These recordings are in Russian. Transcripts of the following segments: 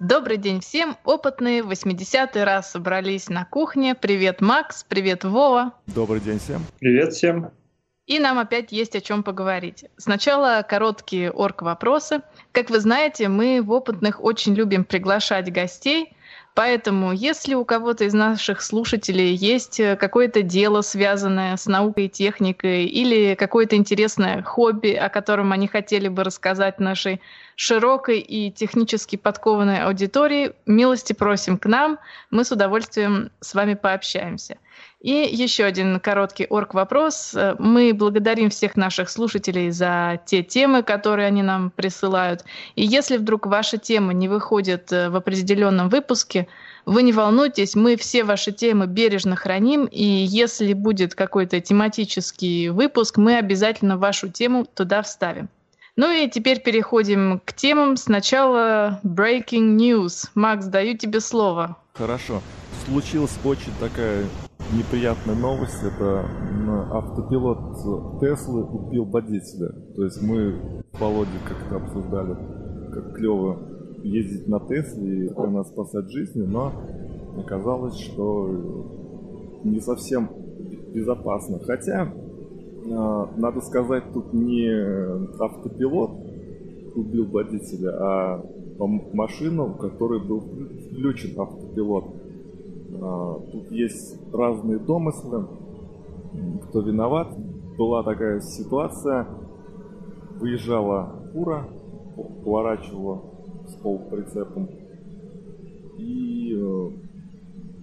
Добрый день всем. Опытные 80-й раз собрались на кухне. Привет, Макс. Привет, Вова. Добрый день всем. Привет всем. И нам опять есть о чем поговорить. Сначала короткие орг-вопросы. Как вы знаете, мы в опытных очень любим приглашать гостей – Поэтому, если у кого-то из наших слушателей есть какое-то дело, связанное с наукой и техникой, или какое-то интересное хобби, о котором они хотели бы рассказать нашей широкой и технически подкованной аудитории, милости просим к нам, мы с удовольствием с вами пообщаемся. И еще один короткий орг-вопрос. Мы благодарим всех наших слушателей за те темы, которые они нам присылают. И если вдруг ваша тема не выходит э, в определенном выпуске, вы не волнуйтесь, мы все ваши темы бережно храним, и если будет какой-то тематический выпуск, мы обязательно вашу тему туда вставим. Ну и теперь переходим к темам. Сначала breaking news. Макс, даю тебе слово. Хорошо. Случилась очень такая неприятная новость. Это автопилот Теслы убил водителя. То есть мы в Володе как-то обсуждали, как клево ездить на Тесле и она спасать жизни, но оказалось, что не совсем безопасно. Хотя, надо сказать, тут не автопилот убил водителя, а машину, в которой был включен автопилот. А, тут есть разные домыслы, кто виноват. Была такая ситуация, выезжала фура, поворачивала с полуприцепом, и э,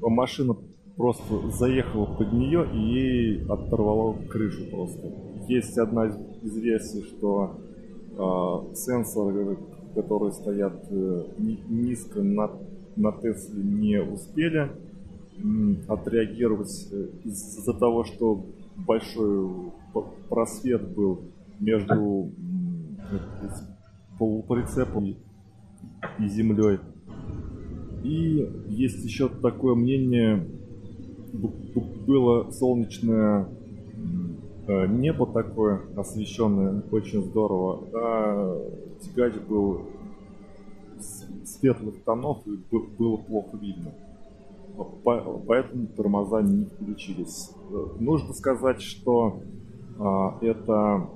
машина просто заехала под нее и ей оторвало крышу просто. Есть одна из версий, что э, сенсоры, которые стоят э, низко на, на Тесле, не успели отреагировать э, из-за того, что большой просвет был между полуприцепом и землей. И есть еще такое мнение, было солнечное э, небо такое освещенное, очень здорово, а тягач был светлых тонов и было плохо видно поэтому тормоза не включились. Нужно сказать, что а, это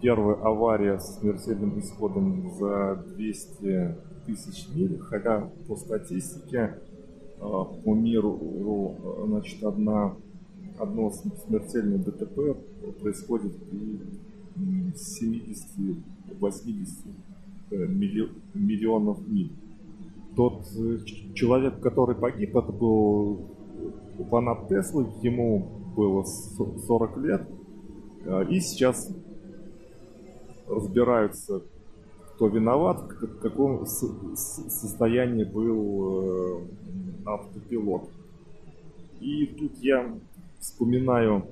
первая авария с смертельным исходом за 200 тысяч миль, хотя по статистике по миру значит, одна, одно смертельное ДТП происходит при 70-80 э, миллионов миль. Тот э, человек, который погиб, это был фанат Теслы, ему было 40 лет, а, и сейчас разбираются, кто виноват, в каком состоянии был э, автопилот. И тут я вспоминаю,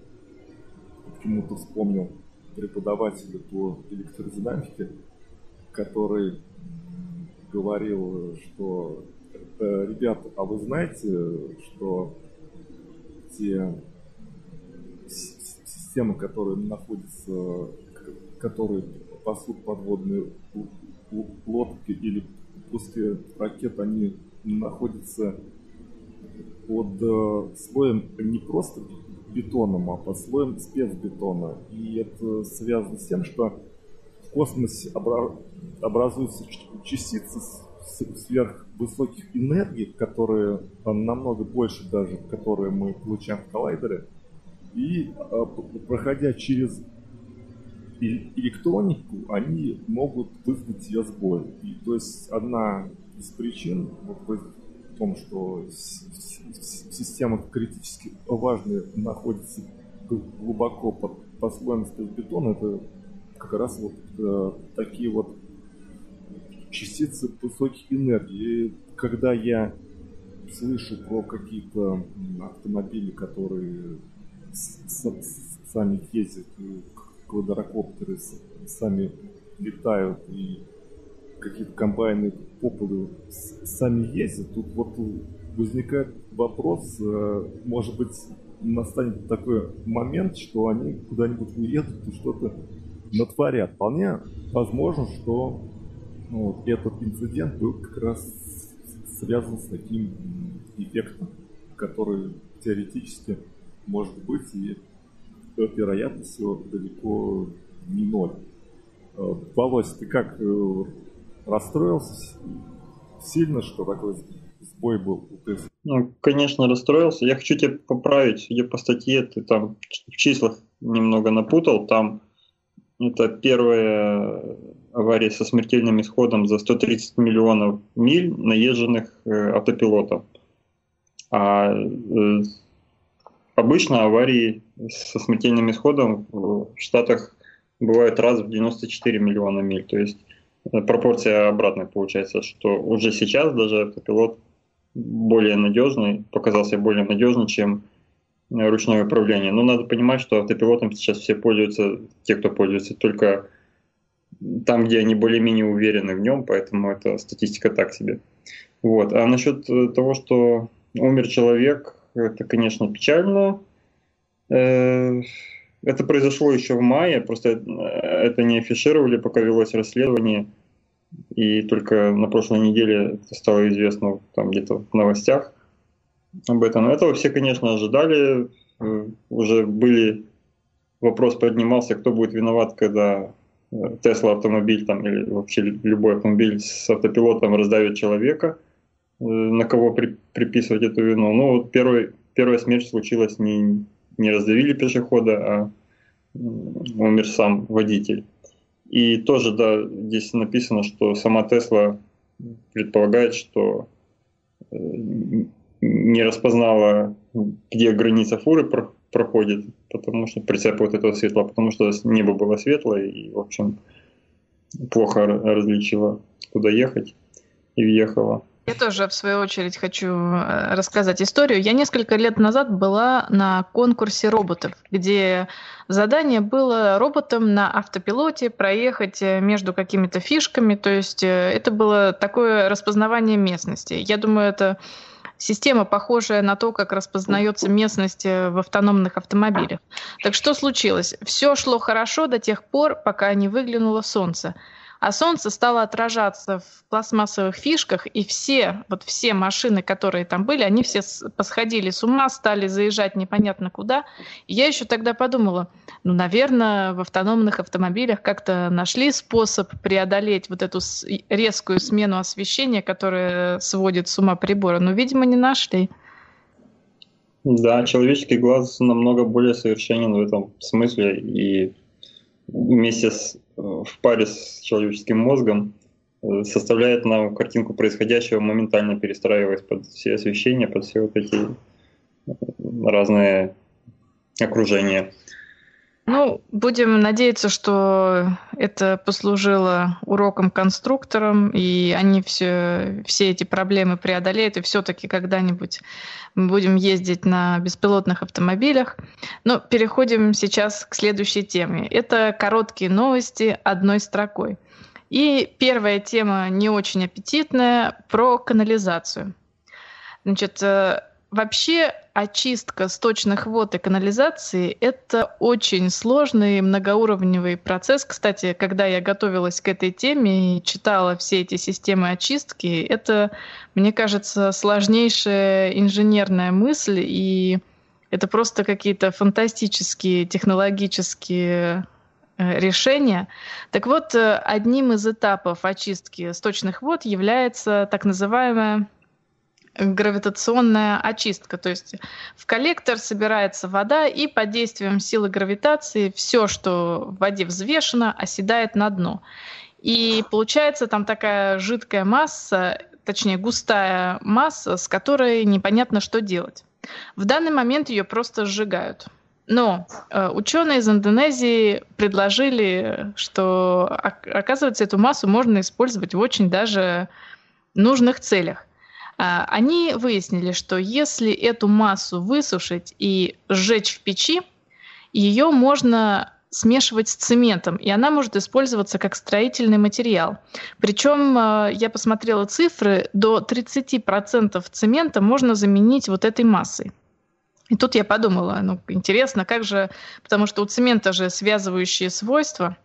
почему-то вспомнил преподавателя по электродинамике, который говорил, что э, ребята, а вы знаете, что те системы, которые находятся, которые пасут подводные лодки или пуски ракет, они находятся под э, слоем не просто бетоном, а под слоем спецбетона. И это связано с тем, что в космосе образуются частицы сверхвысоких энергий, которые намного больше даже, которые мы получаем в коллайдере. И а, проходя через электронику, они могут вызвать ее сбой. И, то есть одна из причин вот в том, что система критически важная находится глубоко под, под слоем бетона, это как раз вот э, такие вот частицы высоких энергий. И когда я слышу про какие-то автомобили, которые сами ездят, квадрокоптеры сами летают и какие-то комбайны по полу сами ездят, тут вот возникает вопрос, э, может быть, настанет такой момент, что они куда-нибудь уедут и что-то натворят. Вполне возможно, что ну, вот этот инцидент был как раз связан с таким эффектом, который теоретически может быть, и вероятность его далеко не ноль. Э, Володь, ты как э, расстроился сильно, что такой сбой был у Теслы? Ну, конечно, расстроился. Я хочу тебя поправить. Я по статье ты там в числах немного напутал. Там это первая авария со смертельным исходом за 130 миллионов миль, наезженных э, автопилотом. А обычно аварии со смертельным исходом в Штатах бывают раз в 94 миллиона миль. То есть э, пропорция обратная получается, что уже сейчас даже автопилот более надежный, показался более надежный, чем ручное управление. Но надо понимать, что автопилотом сейчас все пользуются, те, кто пользуется только там, где они более-менее уверены в нем, поэтому это статистика так себе. Вот. А насчет э, того, что умер человек, это, конечно, печально. Э, это произошло еще в мае, просто это не афишировали, пока велось расследование. И только на прошлой неделе это стало известно там где-то в новостях об этом. Этого все, конечно, ожидали. Э, уже были вопрос поднимался, кто будет виноват, когда Тесла автомобиль там, или вообще любой автомобиль с автопилотом раздавит человека, э, на кого при, приписывать эту вину. Ну, вот первый, первая смерть случилась не, не раздавили пешехода, а умер сам водитель. И тоже, да, здесь написано, что сама Тесла предполагает, что э, не распознала, где граница фуры проходит, потому что прицепа вот этого светла, потому что небо было светлое и, в общем, плохо различила, куда ехать, и въехала. Я тоже, в свою очередь, хочу э, рассказать историю. Я несколько лет назад была на конкурсе роботов, где задание было роботом на автопилоте проехать э, между какими-то фишками. То есть э, это было такое распознавание местности. Я думаю, это система, похожая на то, как распознается местность в автономных автомобилях. Так что случилось? Все шло хорошо до тех пор, пока не выглянуло солнце а солнце стало отражаться в пластмассовых фишках, и все, вот все машины, которые там были, они все посходили с ума, стали заезжать непонятно куда. И я еще тогда подумала, ну, наверное, в автономных автомобилях как-то нашли способ преодолеть вот эту резкую смену освещения, которая сводит с ума приборы, но, видимо, не нашли. Да, человеческий глаз намного более совершенен в этом смысле, и вместе с в паре с человеческим мозгом э, составляет нам картинку происходящего, моментально перестраиваясь под все освещения, под все вот эти э, разные окружения. Ну, будем надеяться, что это послужило уроком конструкторам, и они все, все эти проблемы преодолеют, и все-таки когда-нибудь мы будем ездить на беспилотных автомобилях. Но переходим сейчас к следующей теме. Это короткие новости одной строкой. И первая тема не очень аппетитная про канализацию. Значит, э, Вообще очистка сточных вод и канализации – это очень сложный многоуровневый процесс. Кстати, когда я готовилась к этой теме и читала все эти системы очистки, это, мне кажется, сложнейшая инженерная мысль, и это просто какие-то фантастические технологические э, решения. Так вот, э, одним из этапов очистки сточных вод является так называемая гравитационная очистка. То есть в коллектор собирается вода, и под действием силы гравитации все, что в воде взвешено, оседает на дно. И получается там такая жидкая масса, точнее густая масса, с которой непонятно, что делать. В данный момент ее просто сжигают. Но э, ученые из Индонезии предложили, что, оказывается, эту массу можно использовать в очень даже нужных целях. А, они выяснили, что если эту массу высушить и сжечь в печи, ее можно смешивать с цементом, и она может использоваться как строительный материал. Причем, а, я посмотрела цифры, до 30% цемента можно заменить вот этой массой. И тут я подумала, ну, интересно, как же, потому что у цемента же связывающие свойства,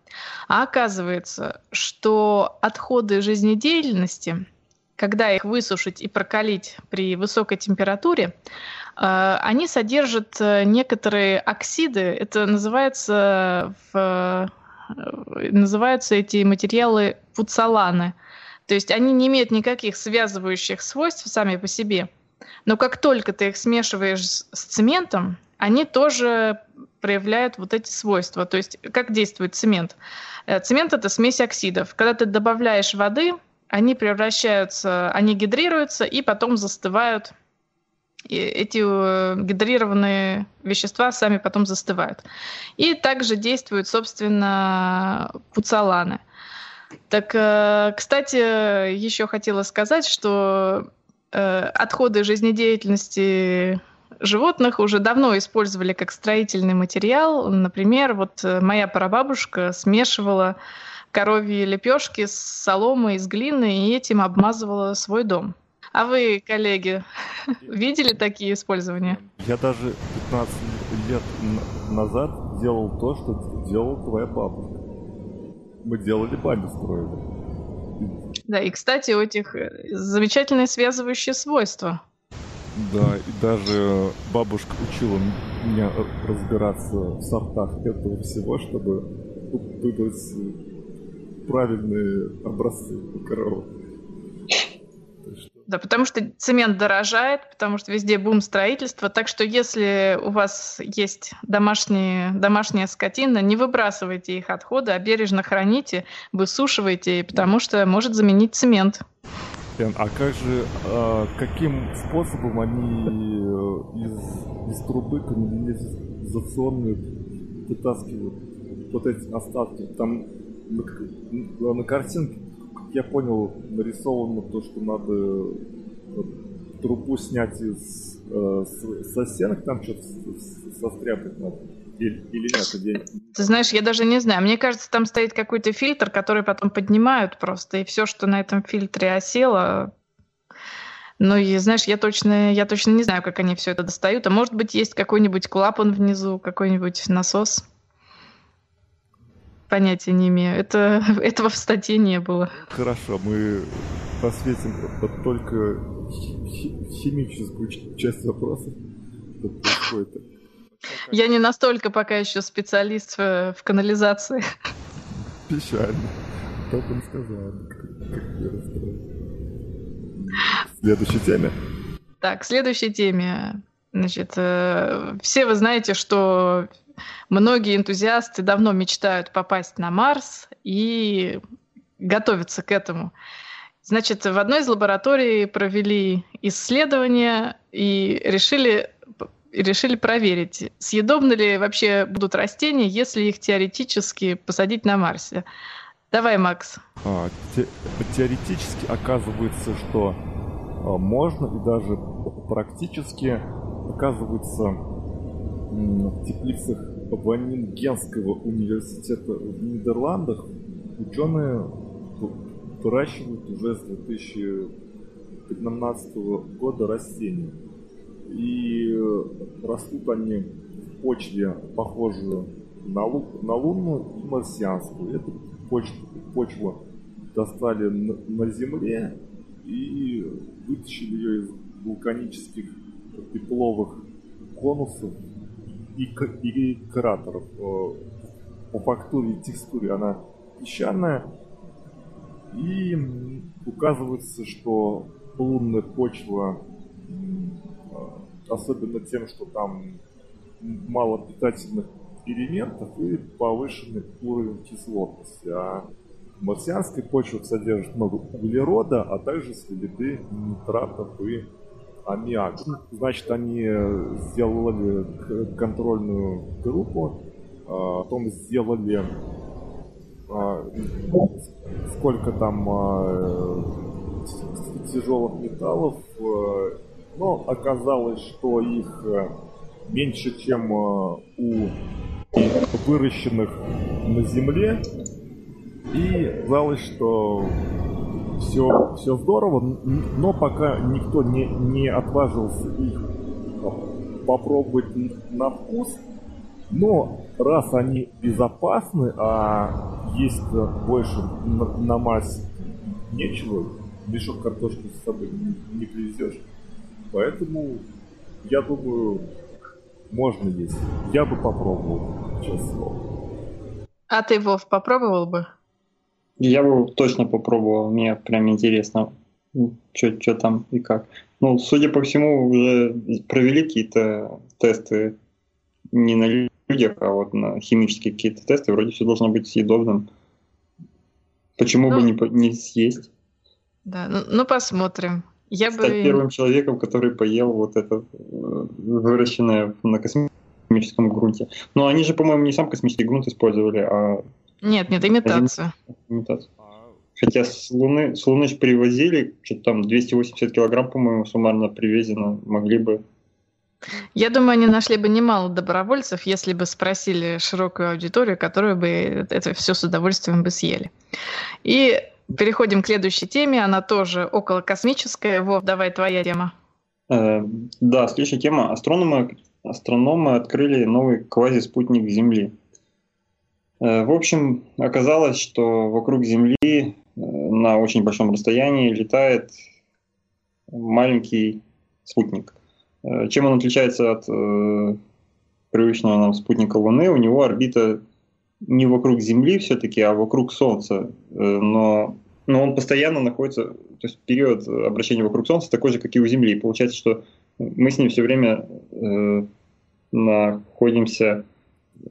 а оказывается, что отходы жизнедеятельности – когда их высушить и прокалить при высокой температуре, э, они содержат э, некоторые оксиды. Это называется, в, называются эти материалы пуцаланы. То есть они не имеют никаких связывающих свойств сами по себе. Но как только ты их смешиваешь с цементом, они тоже проявляют вот эти свойства. То есть как действует цемент? Э, цемент — это смесь оксидов. Когда ты добавляешь воды, они превращаются, они гидрируются и потом застывают. И эти э, гидрированные вещества сами потом застывают. И также действуют, собственно, пуцаланы. Так, э, кстати, еще хотела сказать, что отходы жизнедеятельности животных уже давно использовали как строительный материал. Например, вот э, моя прабабушка смешивала коровьи лепешки с соломой из глины и этим обмазывала свой дом. А вы, коллеги, видели такие использования? Я даже 15 лет назад делал то, что делала твоя бабушка. Мы делали баню, строили. Да, и, кстати, у этих э, замечательные связывающие свойства. Да, и даже бабушка учила меня разбираться в сортах этого всего, чтобы выбрать правильные образцы коровы. Да, потому что цемент дорожает, потому что везде бум строительства. Так что если у вас есть домашние, домашняя скотина, не выбрасывайте их отходы, а бережно храните, высушивайте, потому что может заменить цемент. А как же, а, каким способом они э, из, из трубы канализационные вытаскивают вот эти остатки? Там на, картинке, как я понял, нарисовано то, что надо трубу снять из э, со стенок, там что-то состряпать надо. Или, или нет? Я... Ты знаешь, я даже не знаю. Мне кажется, там стоит какой-то фильтр, который потом поднимают просто, и все, что на этом фильтре осело, ну и знаешь, я точно, я точно не знаю, как они все это достают. А может быть, есть какой-нибудь клапан внизу, какой-нибудь насос. Понятия не имею. Это, этого в статье не было. Хорошо, мы посветим только химическую часть происходит я не настолько пока еще специалист в, канализации. Печально. Так он сказал. Как Следующей теме. Так, следующей теме. Значит, э, все вы знаете, что многие энтузиасты давно мечтают попасть на Марс и готовятся к этому. Значит, в одной из лабораторий провели исследование и решили решили проверить, съедобны ли вообще будут растения, если их теоретически посадить на Марсе. Давай, Макс. А, те, теоретически оказывается, что а, можно и даже практически оказывается в теплицах Ванингенского университета в Нидерландах ученые выращивают уже с 2015 года растения. И э, растут они в почве, похожую на, лу, на лунную и марсианскую. Эту почву, почву достали на, на Земле и вытащили ее из вулканических тепловых конусов и, и кратеров. По фактуре и текстуре она песчаная. И указывается, что лунная почва особенно тем, что там мало питательных элементов и повышенный уровень кислотности. А марсианская почва содержит много углерода, а также следы нитратов и аммиака. Значит, они сделали контрольную группу, а, потом сделали а, сколько там а, тяжелых металлов но оказалось, что их э, меньше, чем э, у выращенных на земле. И казалось, что все, все здорово, но пока никто не, не отважился их попробовать на вкус. Но раз они безопасны, а есть больше на, на массе нечего, мешок картошки с собой не, не привезешь. Поэтому, я думаю, можно есть. Я бы попробовал, честно. А ты, Вов, попробовал бы? Я бы точно попробовал, мне прям интересно, что там и как. Ну, судя по всему, уже провели какие-то тесты не на людях, а вот на химические какие-то тесты. Вроде все должно быть съедобным. Почему ну, бы не, не съесть? Да, ну, ну посмотрим. Я Стать бы... первым человеком, который поел вот это э, выращенное на космическом грунте. Но они же, по-моему, не сам космический грунт использовали, а... Нет, нет, имитацию. Имитацию. Хотя с Луны, с Луны привозили, что-то там 280 килограмм, по-моему, суммарно привезено, могли бы я думаю, они нашли бы немало добровольцев, если бы спросили широкую аудиторию, которую бы это все с удовольствием бы съели. И переходим к следующей теме, она тоже около космическая. Вов, давай твоя тема. Э, да, следующая тема. Астрономы, астрономы открыли новый квазиспутник Земли. Э, в общем, оказалось, что вокруг Земли э, на очень большом расстоянии летает маленький спутник. Э, чем он отличается от привычного нам спутника Луны? У него орбита не вокруг Земли все-таки, а вокруг Солнца. Но, но он постоянно находится, то есть период обращения вокруг Солнца такой же, как и у Земли. Получается, что мы с ним все время э, находимся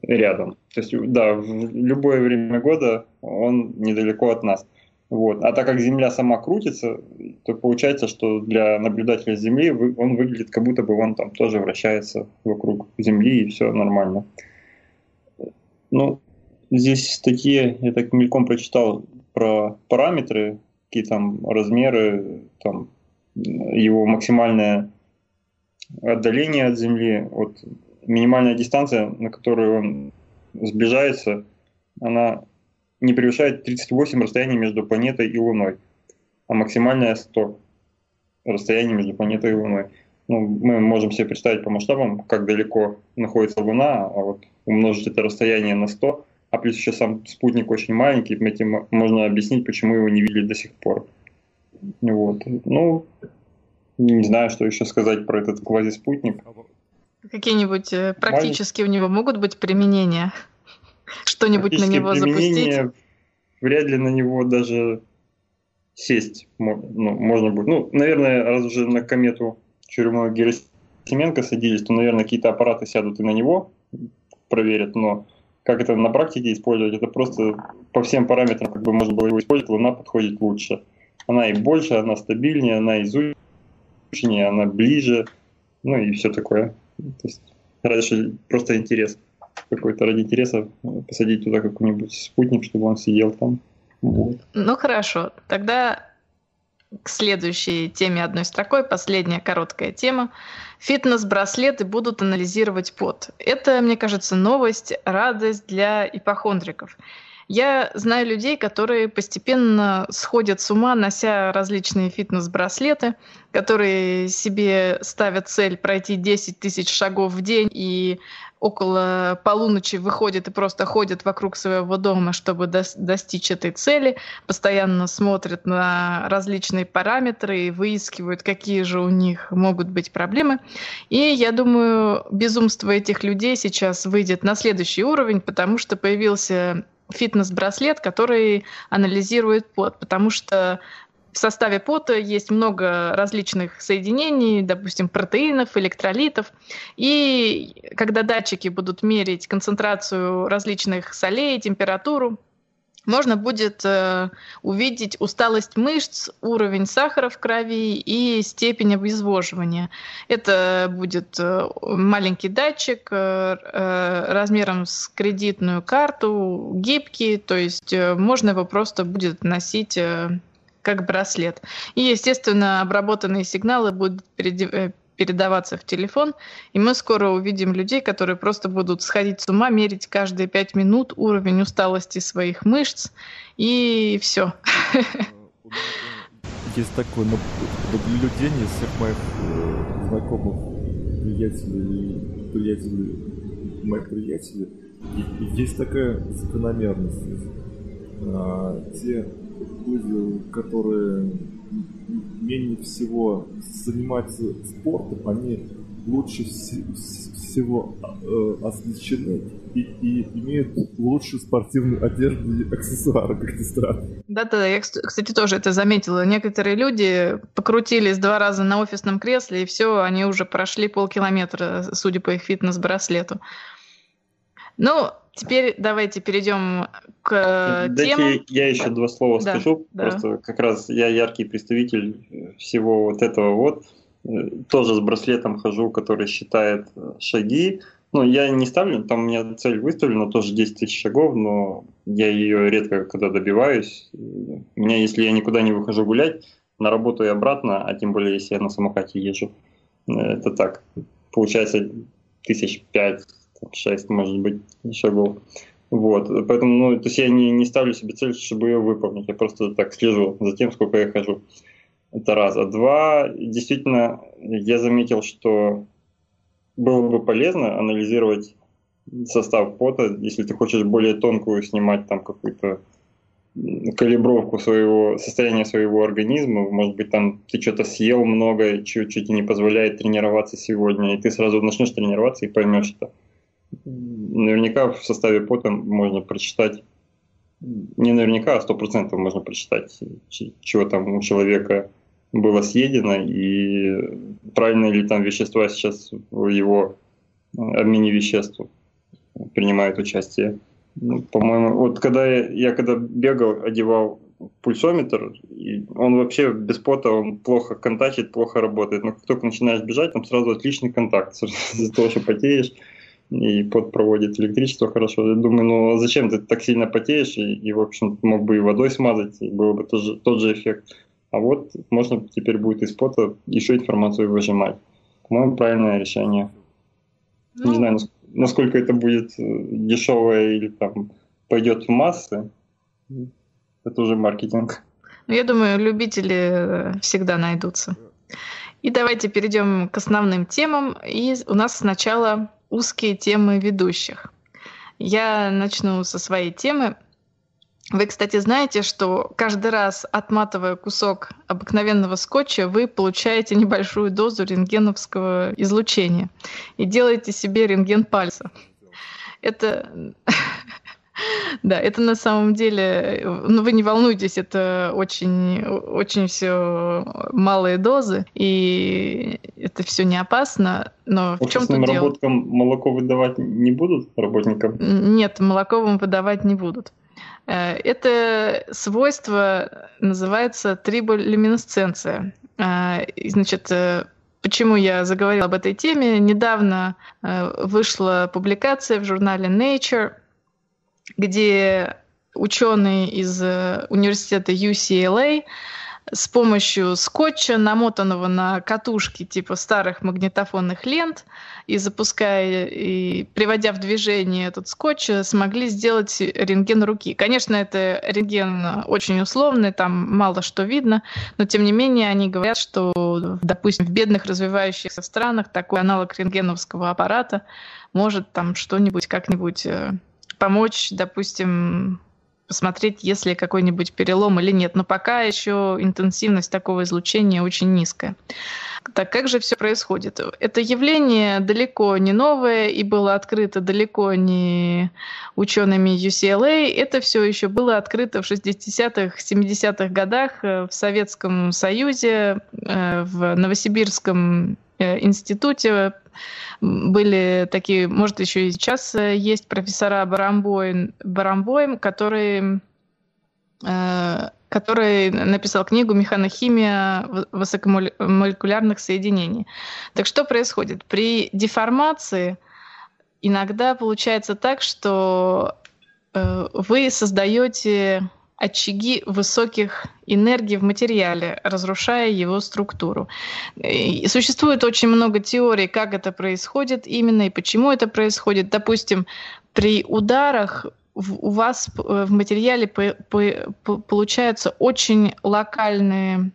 рядом. То есть, да, в любое время года он недалеко от нас. Вот. А так как Земля сама крутится, то получается, что для наблюдателя Земли он выглядит, как будто бы он там тоже вращается вокруг Земли, и все нормально. Ну, здесь статьи, я так мельком прочитал про параметры, какие там размеры, там его максимальное отдаление от Земли, от минимальная дистанция, на которую он сближается, она не превышает 38 расстояний между планетой и Луной, а максимальная 100 расстояние между планетой и Луной. Ну, мы можем себе представить по масштабам, как далеко находится Луна, а вот умножить это расстояние на 100, а плюс еще сам спутник очень маленький, этим можно объяснить, почему его не видели до сих пор. Вот. Ну, не знаю, что еще сказать про этот квазиспутник. Какие-нибудь э, практически у него могут быть применения? Что-нибудь на него запустить? Вряд ли на него даже сесть ну, можно будет. Ну, наверное, раз уже на комету Чурюмова Герасименко садились, то, наверное, какие-то аппараты сядут и на него, проверят, но как это на практике использовать, это просто по всем параметрам, как бы можно было его использовать, Луна подходит лучше. Она и больше, она стабильнее, она изученнее, она ближе, ну и все такое. То есть раньше просто интерес какой-то ради интереса посадить туда какой-нибудь спутник, чтобы он сидел там. Вот. Ну хорошо, тогда к следующей теме одной строкой, последняя короткая тема. Фитнес-браслеты будут анализировать пот. Это, мне кажется, новость, радость для ипохондриков. Я знаю людей, которые постепенно сходят с ума, нося различные фитнес-браслеты, которые себе ставят цель пройти 10 тысяч шагов в день и около полуночи выходят и просто ходят вокруг своего дома, чтобы достичь этой цели, постоянно смотрят на различные параметры и выискивают, какие же у них могут быть проблемы. И я думаю, безумство этих людей сейчас выйдет на следующий уровень, потому что появился фитнес-браслет, который анализирует пот, потому что в составе пота есть много различных соединений, допустим, протеинов, электролитов. И когда датчики будут мерить концентрацию различных солей, температуру, можно будет э, увидеть усталость мышц, уровень сахара в крови и степень обезвоживания. Это будет э, маленький датчик э, э, размером с кредитную карту, гибкий, то есть э, можно его просто будет носить э, как браслет. И, естественно, обработанные сигналы будут э, передаваться в телефон, и мы скоро увидим людей, которые просто будут сходить с ума, мерить каждые пять минут уровень усталости своих мышц, и все. Есть такое наблюдение всех моих э, знакомых, приятелей, приятелей, моих приятелей. И есть такая закономерность. А, те люди, которые менее всего занимаются спортом, они лучше всего э, освещены и, и имеют лучшую спортивную одежду и аксессуары, как ни странно. Да-да, я, кстати, тоже это заметила. Некоторые люди покрутились два раза на офисном кресле, и все, они уже прошли полкилометра, судя по их фитнес-браслету. Ну, теперь давайте перейдем к Дайте темам. я еще два слова да, скажу. Да. Просто как раз я яркий представитель всего вот этого вот. Тоже с браслетом хожу, который считает шаги. Ну, я не ставлю, там у меня цель выставлена, тоже 10 тысяч шагов, но я ее редко когда добиваюсь. У меня, если я никуда не выхожу гулять, на работу и обратно, а тем более, если я на самокате езжу, это так, получается тысяч пять, шесть, может быть, шагов. Вот, поэтому, ну, то есть я не, не ставлю себе цель, чтобы ее выполнить, я просто так слежу за тем, сколько я хожу. Это раз. А два, действительно, я заметил, что было бы полезно анализировать состав пота, если ты хочешь более тонкую снимать там какую-то калибровку своего состояния своего организма, может быть, там ты что-то съел много, чуть-чуть не позволяет тренироваться сегодня, и ты сразу начнешь тренироваться и поймешь это. Наверняка в составе пота можно прочитать, не наверняка, а сто процентов можно прочитать, чего там у человека было съедено и правильно ли там вещества сейчас в его э, обмене веществ принимают участие. Ну, по-моему, вот когда я, я когда бегал, одевал пульсометр, и он вообще без пота он плохо контачит, плохо работает. Но как только начинаешь бежать, там сразу отличный контакт. Из-за того, что потеешь, и пот проводит электричество хорошо. Я думаю, ну а зачем ты так сильно потеешь, и, и в общем, мог бы и водой смазать, и был бы тот же, тот же эффект. А вот можно теперь будет из пота еще информацию выжимать. По-моему, правильное решение. Ну, Не знаю, насколько это будет э, дешевое или там пойдет в массы. Это уже маркетинг. Ну, я думаю, любители э, всегда найдутся. И давайте перейдем к основным темам. И у нас сначала узкие темы ведущих. Я начну со своей темы. Вы, кстати, знаете, что каждый раз, отматывая кусок обыкновенного скотча, вы получаете небольшую дозу рентгеновского излучения и делаете себе рентген пальца. Это да, это на самом деле, ну вы не волнуйтесь, это очень, очень все малые дозы, и это все не опасно, но в чем тут дело? молоко выдавать не будут работникам? Нет, молоко вам выдавать не будут. Э, это свойство называется триболюминесценция. Э, значит, э, почему я заговорила об этой теме? Недавно вышла публикация в журнале Nature, где ученые из университета UCLA с помощью скотча, намотанного на катушки типа старых магнитофонных лент, и запуская и приводя в движение этот скотч, смогли сделать рентген руки. Конечно, это рентген очень условный, там мало что видно, но тем не менее они говорят, что, допустим, в бедных развивающихся странах такой аналог рентгеновского аппарата может там что-нибудь как-нибудь э, помочь, допустим, посмотреть, есть ли какой-нибудь перелом или нет. Но пока еще интенсивность такого излучения очень низкая. Так как же все происходит? Это явление далеко не новое и было открыто далеко не учеными UCLA. Это все еще было открыто в 60-х, 70-х годах э, в Советском Союзе, э, в Новосибирском э, институте были такие, может, еще и сейчас э, есть профессора Барамбоем, Барамбоем который, э, который написал книгу «Механохимия высокомолекулярных соединений». Так что происходит? При деформации иногда получается так, что э, вы создаете очаги высоких энергий в материале, разрушая его структуру. И существует очень много теорий, как это происходит именно и почему это происходит. Допустим, при ударах у вас э, в материале получаются очень локальные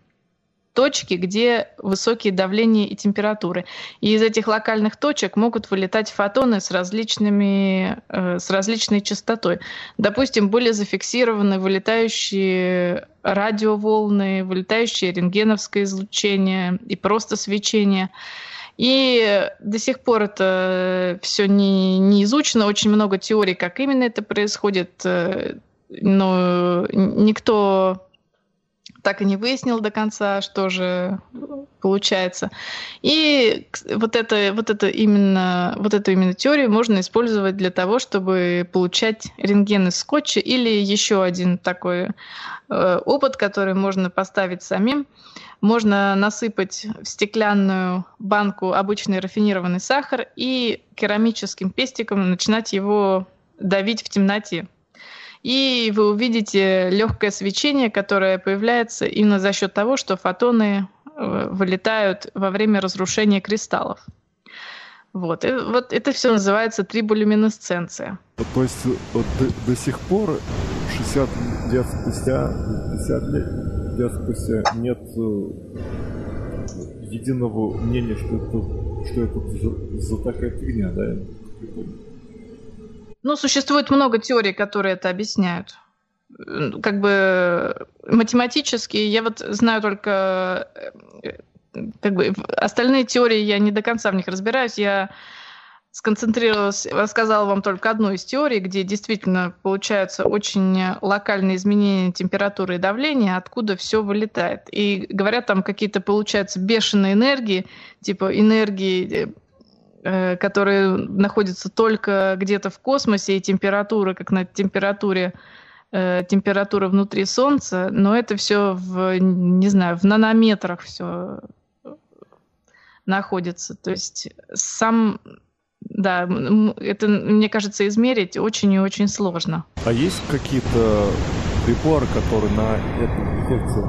точки, где высокие давления и температуры. И из этих локальных точек могут вылетать фотоны с, различными, э, с различной частотой. Допустим, были зафиксированы вылетающие радиоволны, вылетающее рентгеновское излучение и просто свечение. И до сих пор это все не, не изучено, очень много теорий, как именно это происходит, э, но никто так и не выяснил до конца, что же получается. И вот это, вот это именно, вот эту именно теорию можно использовать для того, чтобы получать рентген из скотча или еще один такой э, опыт, который можно поставить самим. Можно насыпать в стеклянную банку обычный рафинированный сахар и керамическим пестиком начинать его давить в темноте и вы увидите легкое свечение, которое появляется именно за счет того, что фотоны э, вылетают во время разрушения кристаллов. Вот, и вот это все называется триболюминесценция. То есть вот, до, до сих пор, 60 лет спустя, 50 лет, лет спустя, нет э, единого мнения, что это, что это за, за такая фигня, да? Ну, существует много теорий, которые это объясняют. Как бы математически, я вот знаю только э, как бы остальные теории я не до конца в них разбираюсь. Я сконцентрировалась, рассказала вам только одну из теорий, где действительно получаются очень локальные изменения температуры и давления, откуда все вылетает. И говорят, там какие-то получаются бешеные энергии, типа энергии Э, которые находятся только где-то в космосе, и температура, как на температуре э, температура внутри Солнца, но это все в, не знаю, в нанометрах все находится. То есть сам, да, это, мне кажется, измерить очень и очень сложно. А есть какие-то приборы, которые на этом эффекте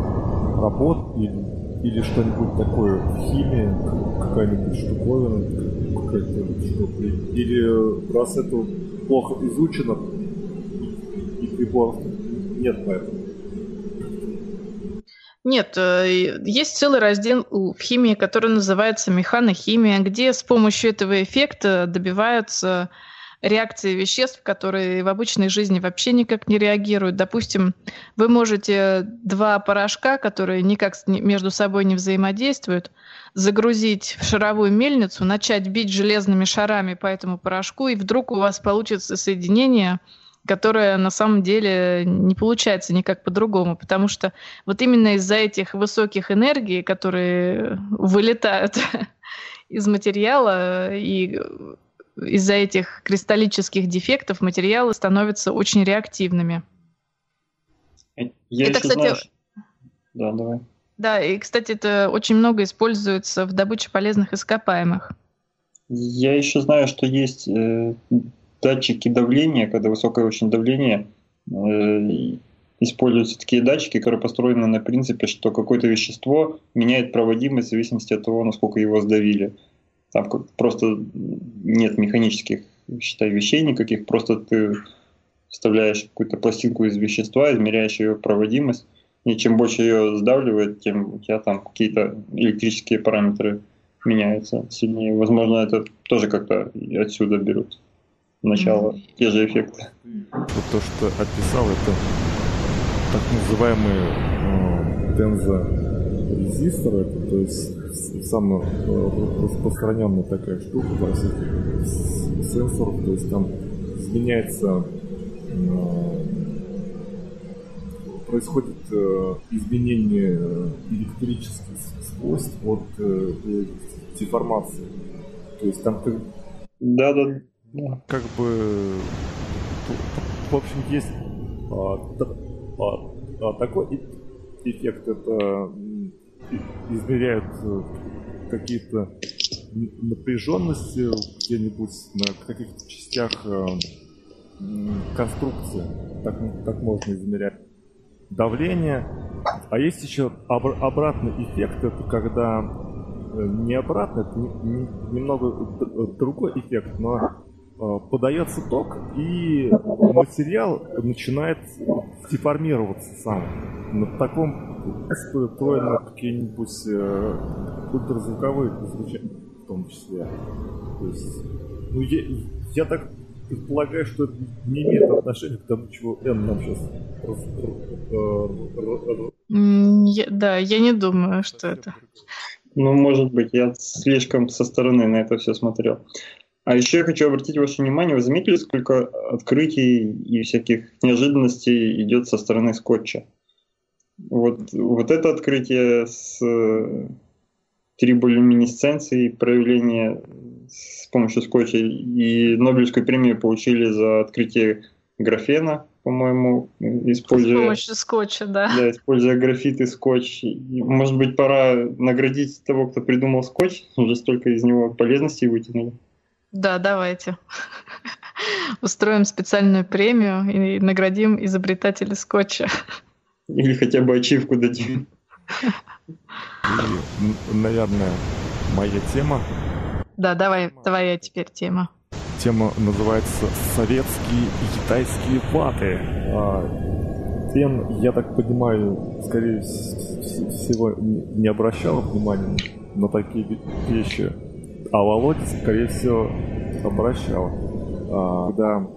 работают или, или что-нибудь такое в химии, какая-нибудь штуковина, Или раз это плохо изучено, и приборов нет поэтому. Нет, э, есть целый раздел в химии, который называется механохимия, где с помощью этого эффекта добиваются реакции веществ, которые в обычной жизни вообще никак не реагируют. Допустим, вы можете два порошка, которые никак между собой не взаимодействуют, загрузить в шаровую мельницу, начать бить железными шарами по этому порошку, и вдруг у вас получится соединение, которое на самом деле не получается никак по-другому, потому что вот именно из-за этих высоких энергий, которые вылетают из материала и из-за этих кристаллических дефектов материалы становятся очень реактивными. Я это, кстати, знаю... Да, давай. Да, и, кстати, это очень много используется в добыче полезных ископаемых. Я еще знаю, что есть э, датчики давления, когда высокое очень давление, э, используются такие датчики, которые построены на принципе, что какое-то вещество меняет проводимость в зависимости от того, насколько его сдавили. Там просто нет механических, считай, вещей никаких, просто ты вставляешь какую-то пластинку из вещества, измеряешь ее проводимость, и чем больше ее сдавливает, тем у тебя там какие-то электрические параметры меняются сильнее. Возможно, это тоже как-то отсюда берут начало, mm-hmm. те же эффекты. Вот то, что описал, это так называемые э, тензорезисторы, это, то есть самая э, распространенная такая штука во всех сенсорах, то есть там изменяется э, происходит э, изменение электрических свойств от деформации. То есть там как... Да, да. да. Как бы... В общем, есть а, а, а, такой эффект. Это измеряют э, какие-то напряженности где-нибудь на каких-то частях конструкции. Так, так можно измерять давление. А есть еще об- обратный эффект, это когда э, не обратно, это не, не, немного другой эффект, но э, подается ток, и материал начинает деформироваться сам. На таком Встроены какие-нибудь э, ультразвуковые звучания в том числе. То есть, ну, я, я так предполагаю, что это не имеет отношения к тому, чего Н нам сейчас Да, я не думаю, что это. Ну, может быть, я слишком со стороны на это все смотрел. А еще я хочу обратить ваше внимание, вы заметили, сколько открытий и всяких неожиданностей идет со стороны скотча? Вот, вот это открытие с э, триболюминесценцией, проявление с помощью скотча, и Нобелевскую премию получили за открытие графена, по-моему, используя... С помощью скотча, да. Да, используя графит и скотч. Может быть, пора наградить того, кто придумал скотч, уже столько из него полезностей вытянули. Да, давайте. Устроим специальную премию и наградим изобретателя скотча. Или хотя бы ачивку дадим. И, наверное, моя тема. Да, давай, твоя теперь тема. Тема называется «Советские и китайские ваты». А, Тем, я так понимаю, скорее всего, не обращал внимания на такие вещи. А Володя, скорее всего, обращал. А, когда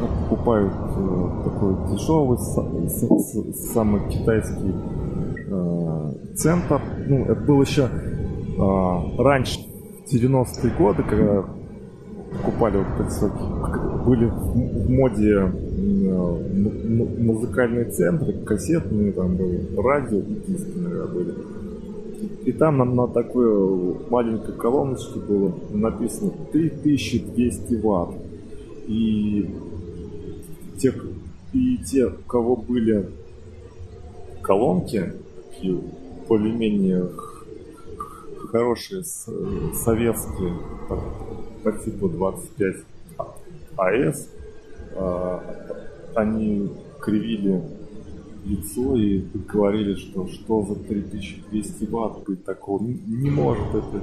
покупают э, такой дешевый, самый китайский э, центр. Ну, это было еще а, раньше, в 90-е годы, когда покупали вот эти были в моде э, музыкальные центры, кассетные, там были радио диски, наверное, были. И там нам на такой маленькой колоночке было написано 3200 ватт. И те, и те, у кого были колонки, более-менее хорошие, советские, по типу 25 АС, они кривили лицо и говорили, что что за 3200 ватт быть такого, не может, это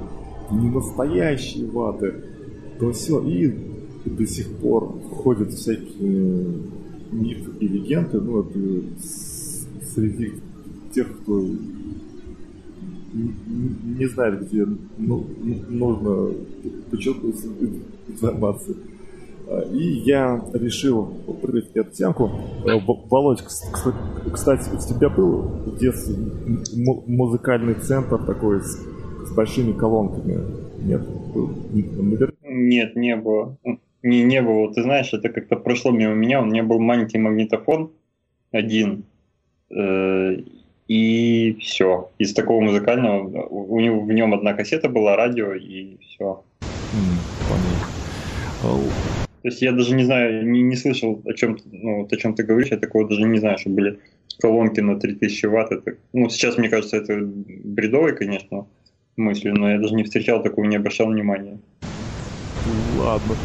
не настоящие ваты, то все, и до сих пор ходят всякие мифы и легенды, ну, это среди тех, кто не, знает, где ну, нужно почерпнуть информацию. И я решил открыть эту темку. Э, Володь, кстати, у тебя был в детстве музыкальный центр такой с, с большими колонками? Нет? Нет, не было. Не, не было. Ты знаешь, это как-то прошло мимо меня. У меня был маленький магнитофон один. Э, и все. Из такого музыкального, у него в нем одна кассета была, радио, и все. Понятно. То есть я даже не знаю, не, не слышал, о чем, ну, вот о чем ты говоришь, я такого даже не знаю, что были колонки на 3000 ватт. Это, ну, сейчас, мне кажется, это бредовый, конечно, мысли, но я даже не встречал такого, не обращал внимания. Ладно.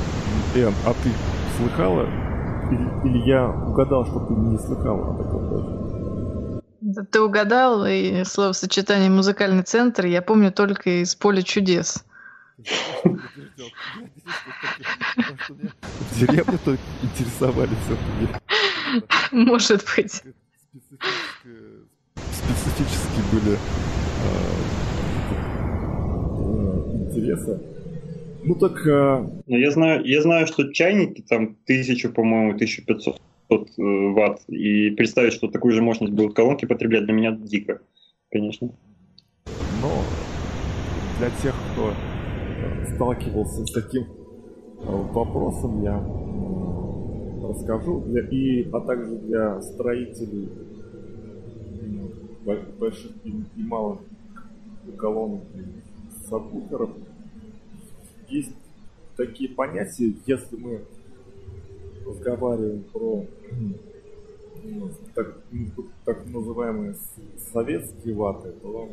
Эн, а ты слыхала? Или, или я угадал, что ты не слыхала о таком даже? Да ты угадал, и словосочетание «музыкальный центр» я помню только из «Поля чудес». В деревне только интересовались Может быть. Специфические были а, интересы. Ну так... А... Ну, я знаю, я знаю, что чайники там тысячу, по-моему, 1500 э, ватт. И представить, что такую же мощность будут колонки потреблять, для меня дико, конечно. Но для тех, кто сталкивался с таким э, вопросом, я расскажу. И, а также для строителей больших и, и малых колонок и сабвуферов есть такие понятия, если мы разговариваем про ну, так, так называемые советские ваты, то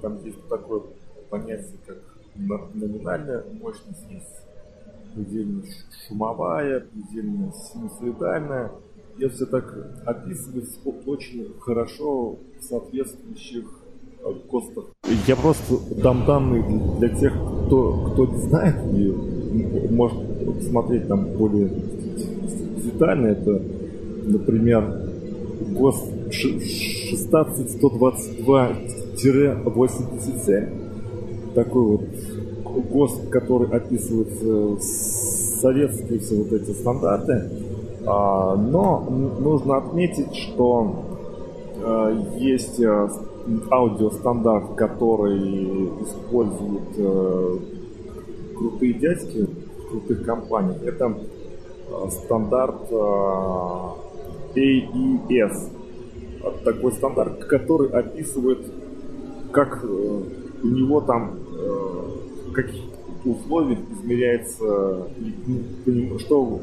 там есть такое понятие, как номинальная мощность есть предельно шумовая, предельно синусоидальная. Если так описывать очень хорошо соответствующих костах. Я просто дам данные для тех, кто, кто не знает и может посмотреть там более детально. Это, например, ГОСТ 16122-87. Такой вот ГОСТ, который описывает советские все вот эти стандарты. А, но нужно отметить, что э, есть э, аудиостандарт, который используют э, крутые дядьки в крутых компаниях. Это стандарт AES. Такой стандарт, который описывает, как у него там, какие условиях измеряется, что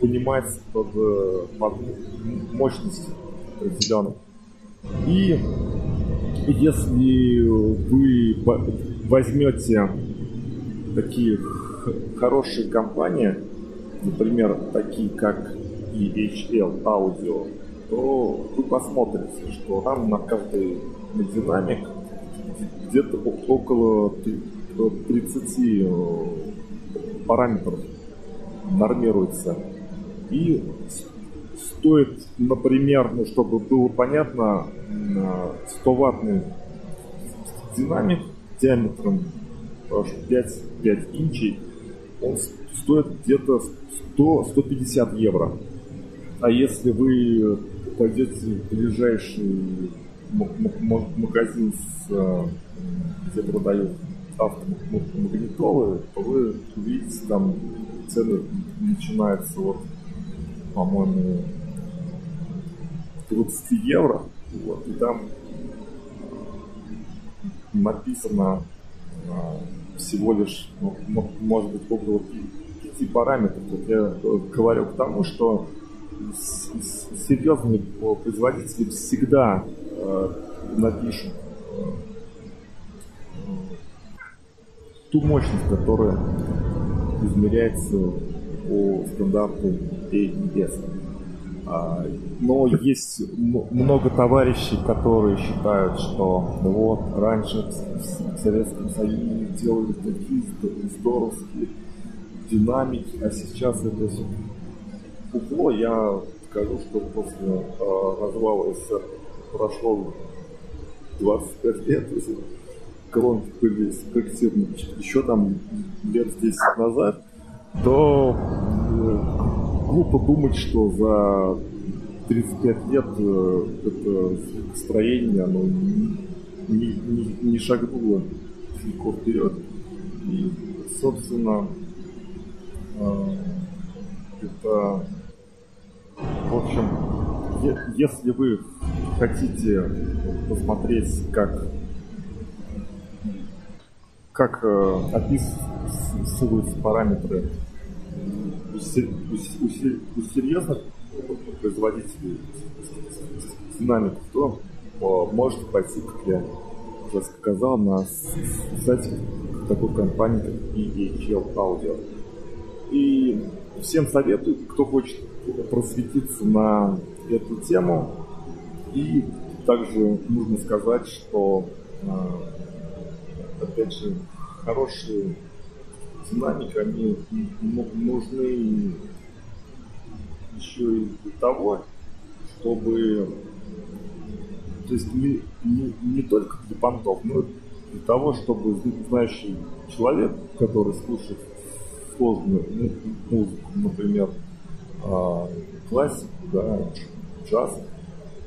понимается под, под мощность определенной. И если вы возьмете такие хорошие компании, например, такие как EHL Audio, то вы посмотрите, что там на каждый динамик где-то около 30 э, параметров нормируется. И стоит, например, ну, чтобы было понятно, 100-ваттный динамик диаметром 5, 5 инчей, он стоит где-то 100-150 евро. А если вы пойдете в ближайший магазин, с, э, где продают автомагнитолы, то вы увидите там цены начинаются от, по-моему, 20 евро. Вот, и там написано а, всего лишь, ну, может быть, около 5 параметров. Вот я э, говорю к тому, что серьезные производители всегда э, напишут э, ту мощность, которая измеряется по стандарту AES. А, но есть много товарищей, которые считают, что вот раньше в Советском Союзе делали такие здоровские динамики, а сейчас это все пукло. Я скажу, что после э, развала СССР прошло 25 лет, колонки появились коллективно еще там лет 10 назад, то э, глупо думать, что за 35 лет э, это строение оно не, не, не шагнуло далеко вперед. И, собственно, э, это, в общем, если вы хотите посмотреть, как как э, описываются параметры у, серьезных производителей динамиков, то э, можете пойти, как я уже сказал, на сайте такой компании, как EHL Audio. И всем советую, кто хочет просветиться на эту тему. И также нужно сказать, что э, опять же, хорошие динамики, они нужны еще и для того, чтобы, то есть не, не, не только для понтов, но для того, чтобы знающий человек, который слушает сложную музыку, например, а, классику, да, джаз,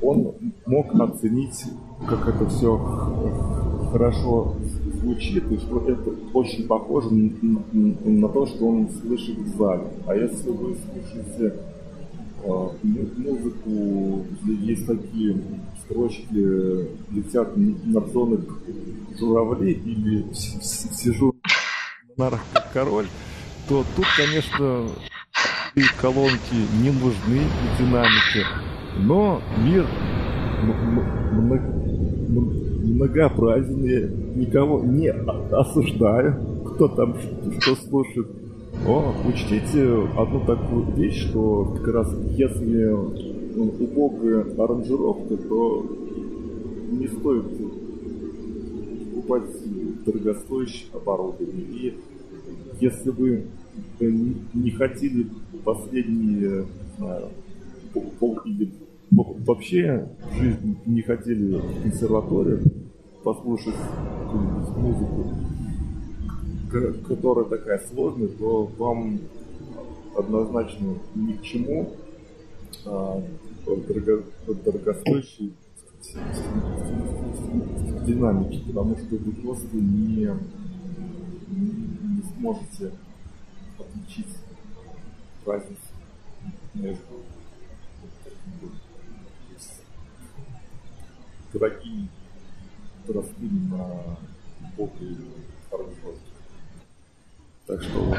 он мог оценить, как это все хорошо звучит, и что это очень похоже на, на то, что он слышит в зале. А если вы слушаете э, музыку, есть такие строчки, летят на зоны журавли или сижу на король, то тут, конечно, колонки не нужны и динамики. Но мир многообразен, я никого не осуждаю, кто там что, слушает. Но учтите одну такую вещь, что как раз если убогая аранжировка, то не стоит покупать дорогостоящее оборудование. И если вы не хотели последние знаю, пол или вообще в жизни не хотели в консерваторию послушать музыку, которая такая сложная, то вам однозначно ни к чему. А, дорого, дорогостоящей динамики, потому что вы просто не, не сможете отличить разницу между дорогими простыми на бок и Так что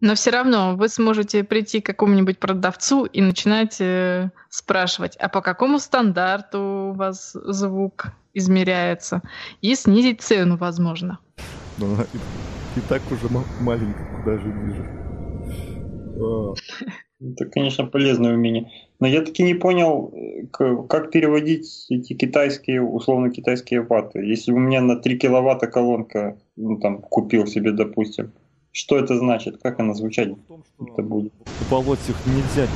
но все равно вы сможете прийти к какому-нибудь продавцу и начинать э, спрашивать, а по какому стандарту у вас звук измеряется, и снизить цену, возможно. Ну, и, и так уже маленько даже ниже. Это, конечно, полезное умение. Но я таки не понял, как переводить эти китайские, условно китайские ваты. Если у меня на 3 киловатта колонка, ну там, купил себе, допустим, что это значит? Как она звучать в том, что это будет? Болот их нельзя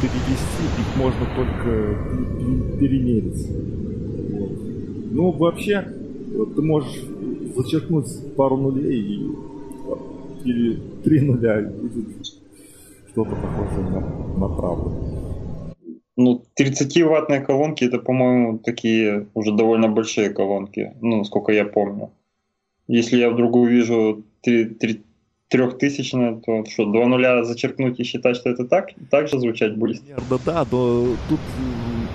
перевести, их можно только перемерить. Вот. Ну, вообще, ты можешь зачеркнуть пару нулей и, или три нуля, и что-то похожее на, на правду. Ну, 30-ваттные колонки, это, по-моему, такие уже довольно большие колонки, ну, насколько я помню. Если я вдруг увижу 3, 3, трехтысячная, то что, два нуля зачеркнуть и считать, что это так, так же звучать будет? Да, да, но тут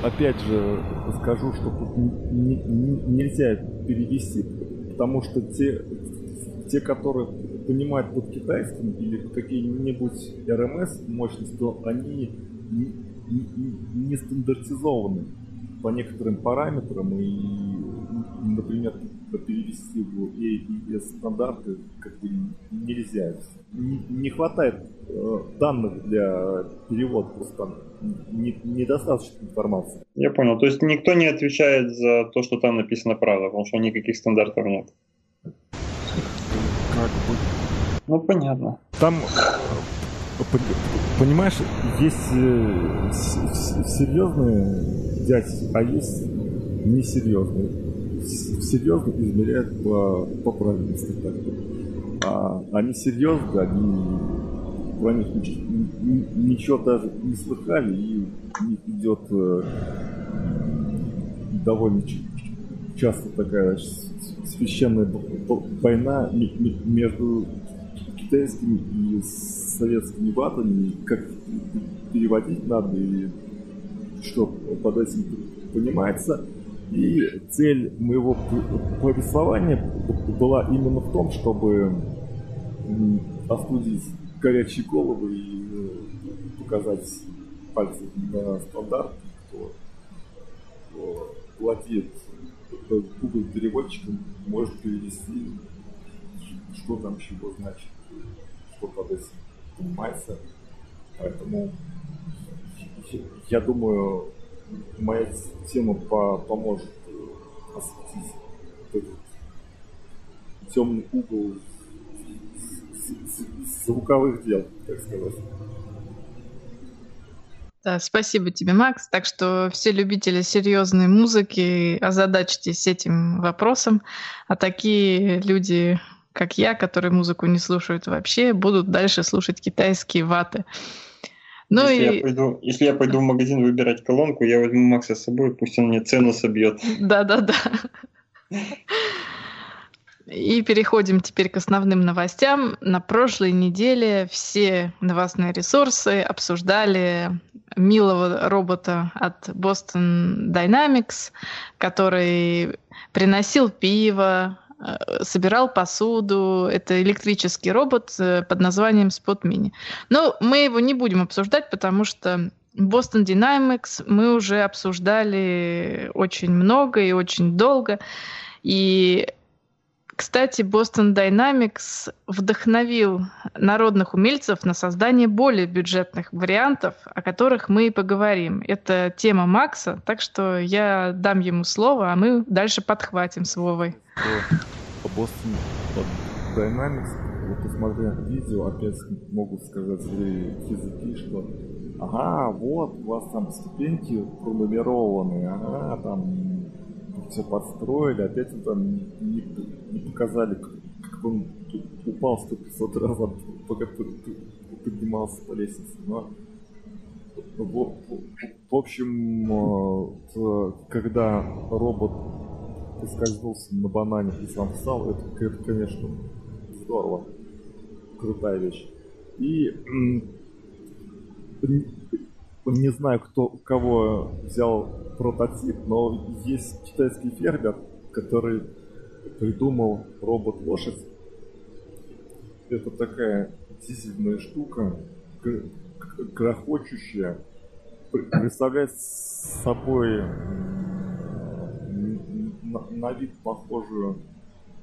опять же скажу, что тут не, не, нельзя перевести, потому что те, те, которые понимают под китайским или какие-нибудь РМС мощность, то они не, стандартизованы по некоторым параметрам и, например, перевести в ES стандарты как бы нельзя. Не, хватает э, данных для перевода, просто не, недостаточно информации. Я понял. То есть никто не отвечает за то, что там написано правда, потому что никаких стандартов нет. Как бы. Ну понятно. Там понимаешь, есть э, серьезные дядьки, а есть несерьезные серьезно измеряют по, по правильности так-то. А они серьезно, они про них ничего даже не слыхали, и идет э, довольно часто такая священная война между китайскими и советскими ватами, как переводить надо и что под этим понимается. И цель моего повествования была именно в том, чтобы остудить горячие головы и э, показать пальцы на стандарт, кто, кто владеет Google переводчиком, может перевести, что там чего значит, что под этим. Поэтому я думаю, моя тема по поможет э, осветить этот темный угол звуковых дел, так сказать. Да, спасибо тебе, Макс. Так что все любители серьезной музыки озадачьтесь этим вопросом, а такие люди, как я, которые музыку не слушают вообще, будут дальше слушать китайские ваты. Ну если, и... я пойду, если я пойду в магазин выбирать колонку, я возьму Макса с собой, пусть он мне цену собьет. Да-да-да. И переходим теперь к основным новостям. На прошлой неделе все новостные ресурсы обсуждали милого робота от Boston Dynamics, который приносил пиво, собирал посуду. Это электрический робот э, под названием Spot Mini. Но мы его не будем обсуждать, потому что Boston Dynamics мы уже обсуждали очень много и очень долго. И, кстати, Boston Dynamics вдохновил народных умельцев на создание более бюджетных вариантов, о которых мы и поговорим. Это тема Макса, так что я дам ему слово, а мы дальше подхватим с Вовой по Boston Dynamics, вот посмотрев видео, опять могут сказать языки, что ага, вот, у вас там ступеньки пронумерованы, ага, там все подстроили, опять он там не, не, показали, как он упал сто 500 раз, пока поднимался по лестнице. Но, в, в общем, э, когда робот поскользнулся на банане и сам встал, это, конечно, здорово. Крутая вещь. И не знаю, кто кого взял прототип, но есть китайский фермер, который придумал робот-лошадь. Это такая дизельная штука, грохочущая, представляет собой на, вид похожую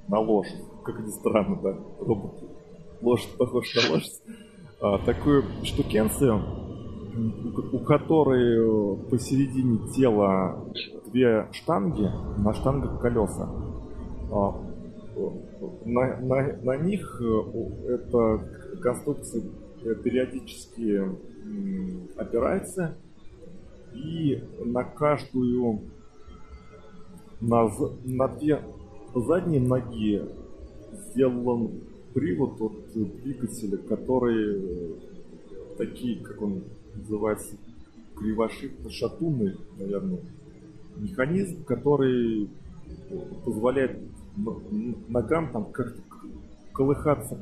на лошадь. Как ни странно, да, робот. Лошадь похож на лошадь. А, такую штукенцию, у которой э, посередине тела две штанги, на штангах колеса. А, на, на, на них э, эта конструкция э, периодически опирается, и на каждую, на, на две задние ноги сделан привод от двигателя, который такие, как он называется кривошипно-шатунный, наверное, механизм, который позволяет ногам там как-то колыхаться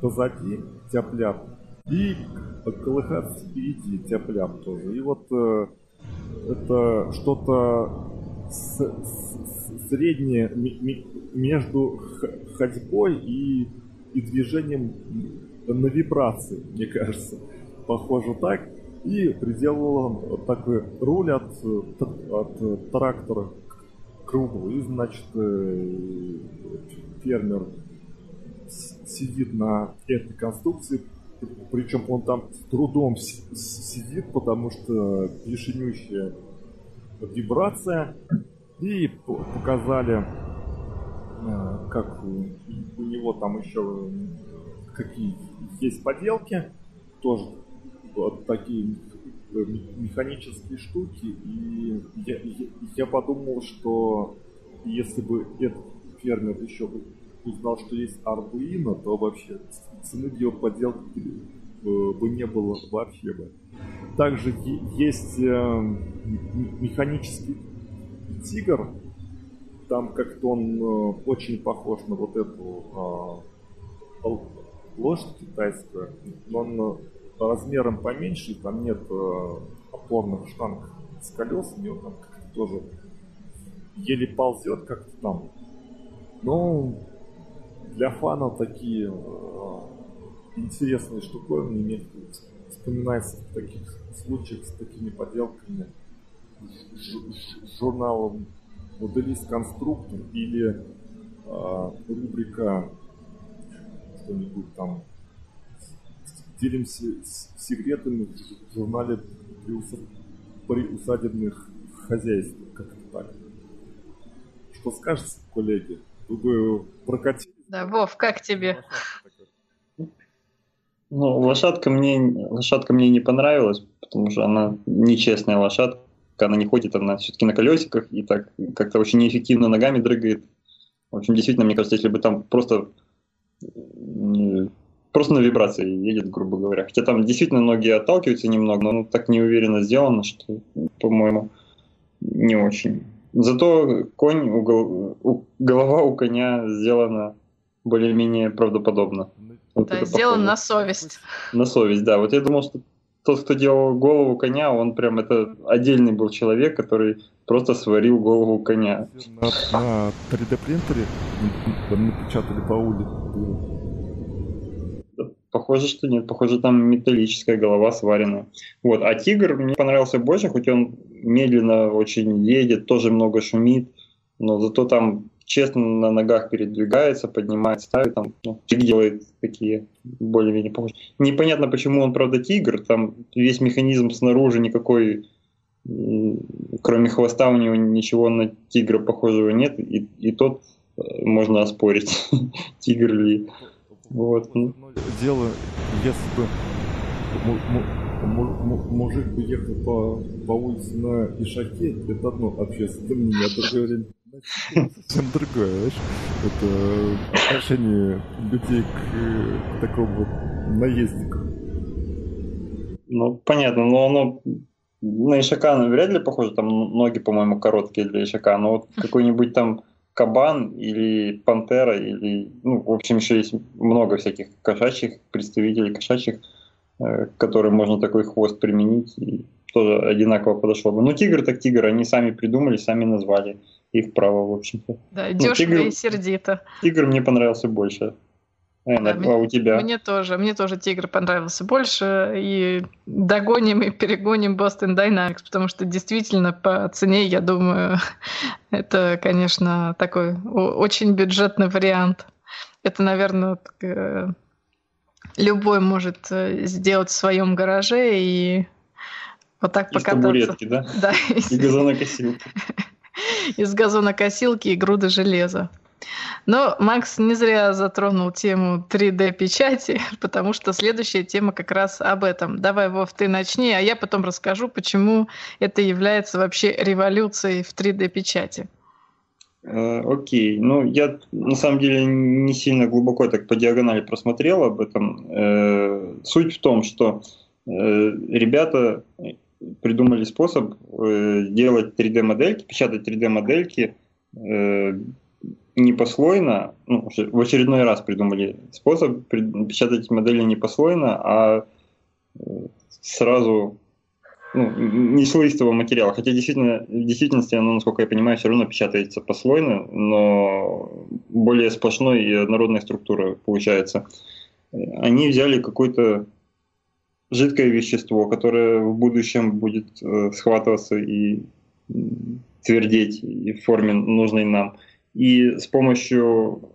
позади тяп и колыхаться впереди тяп тоже. И вот э, это что-то с, с, среднее между ходьбой и, и движением на вибрации, мне кажется. Похоже так и приделал он такой руль от, от трактора круглый. И, значит, э, фермер сидит на этой конструкции, причем он там трудом сидит, потому что бешенющая вибрация. И показали, э, как у него там еще какие есть поделки, тоже вот такие механические штуки, и я, я, я подумал, что если бы этот фермер еще узнал, что есть Arduino, то вообще цены его поделки э, бы не было вообще бы. Также есть э, механический тигр, там как-то он очень похож на вот эту э, лошадь китайскую, но он размером поменьше, там нет э, опорных штанг с колесами, он там как-то тоже еле ползет как-то там. Но для фана такие э, интересные штуковины мне вспоминается в таких случаях с такими поделками журналом моделист конструктор или э, рубрика что-нибудь там делимся секретами в журнале при, усад... при усадебных хозяйствах, как-то так. Что скажете, коллеги? Вы бы прокатили? Да, Вов, как тебе? Ну, лошадка мне, лошадка мне не понравилась, потому что она нечестная лошадка, она не ходит, она все-таки на колесиках и так как-то очень неэффективно ногами дрыгает. В общем, действительно, мне кажется, если бы там просто просто на вибрации едет, грубо говоря. Хотя там действительно ноги отталкиваются немного, но ну, так неуверенно сделано, что, по-моему, не очень. Зато конь, у, у, голова у коня сделана более-менее правдоподобно. Вот да, сделан на совесть. На совесть, да. Вот я думал, что тот, кто делал голову коня, он прям это отдельный был человек, который просто сварил голову коня. На, на 3D принтере напечатали по улице. Похоже, что нет. Похоже, там металлическая голова сваренная. Вот. А тигр мне понравился больше, хоть он медленно очень едет, тоже много шумит, но зато там честно на ногах передвигается, поднимает, ставит, там, ну, делает такие более-менее похожие. Непонятно, почему он, правда, тигр, там весь механизм снаружи никакой, кроме хвоста у него ничего на тигра похожего нет, и, и тот э, можно оспорить, тигр ли. Вот. Дело, если бы мужик бы ехал по, по улице на Ишаке, это одно общественное мнение, а другое время совсем другое, знаешь? Это отношение людей к, к такому вот наезднику. Ну, понятно, но оно на Ишака вряд ли похоже, там ноги, по-моему, короткие для Ишака, но вот какой-нибудь там кабан или пантера, или, ну, в общем, еще есть много всяких кошачьих, представителей кошачьих, э, которые можно такой хвост применить, и тоже одинаково подошло бы. Ну, тигр так тигр, они сами придумали, сами назвали их право, в общем-то. Да, ну, дешево тигр, и сердито. Тигр мне понравился больше. Э, да, а у тебя? Мне тоже, мне тоже Тигр понравился больше. И догоним и перегоним Boston Dynamics, потому что действительно по цене, я думаю, это, конечно, такой очень бюджетный вариант. Это, наверное, э, любой может э, сделать в своем гараже и вот так из покататься. Табуретки, да? Да. И газонокосилки. Из газонокосилки и груды железа. Но Макс не зря затронул тему 3D-печати, потому что следующая тема как раз об этом. Давай, Вов, ты начни, а я потом расскажу, почему это является вообще революцией в 3D-печати. Э, окей, okay. ну я на самом деле не сильно глубоко так по диагонали просмотрел об этом. Э, суть в том, что э, ребята придумали способ делать 3D-модельки, печатать 3D-модельки не послойно, ну, в очередной раз придумали способ печатать модели не послойно, а э, сразу ну, не слоистого материала. Хотя действительно, в действительности оно, насколько я понимаю, все равно печатается послойно, но более сплошной и однородная структура получается. Они взяли какое-то жидкое вещество, которое в будущем будет э, схватываться и твердеть и в форме нужной нам – и с помощью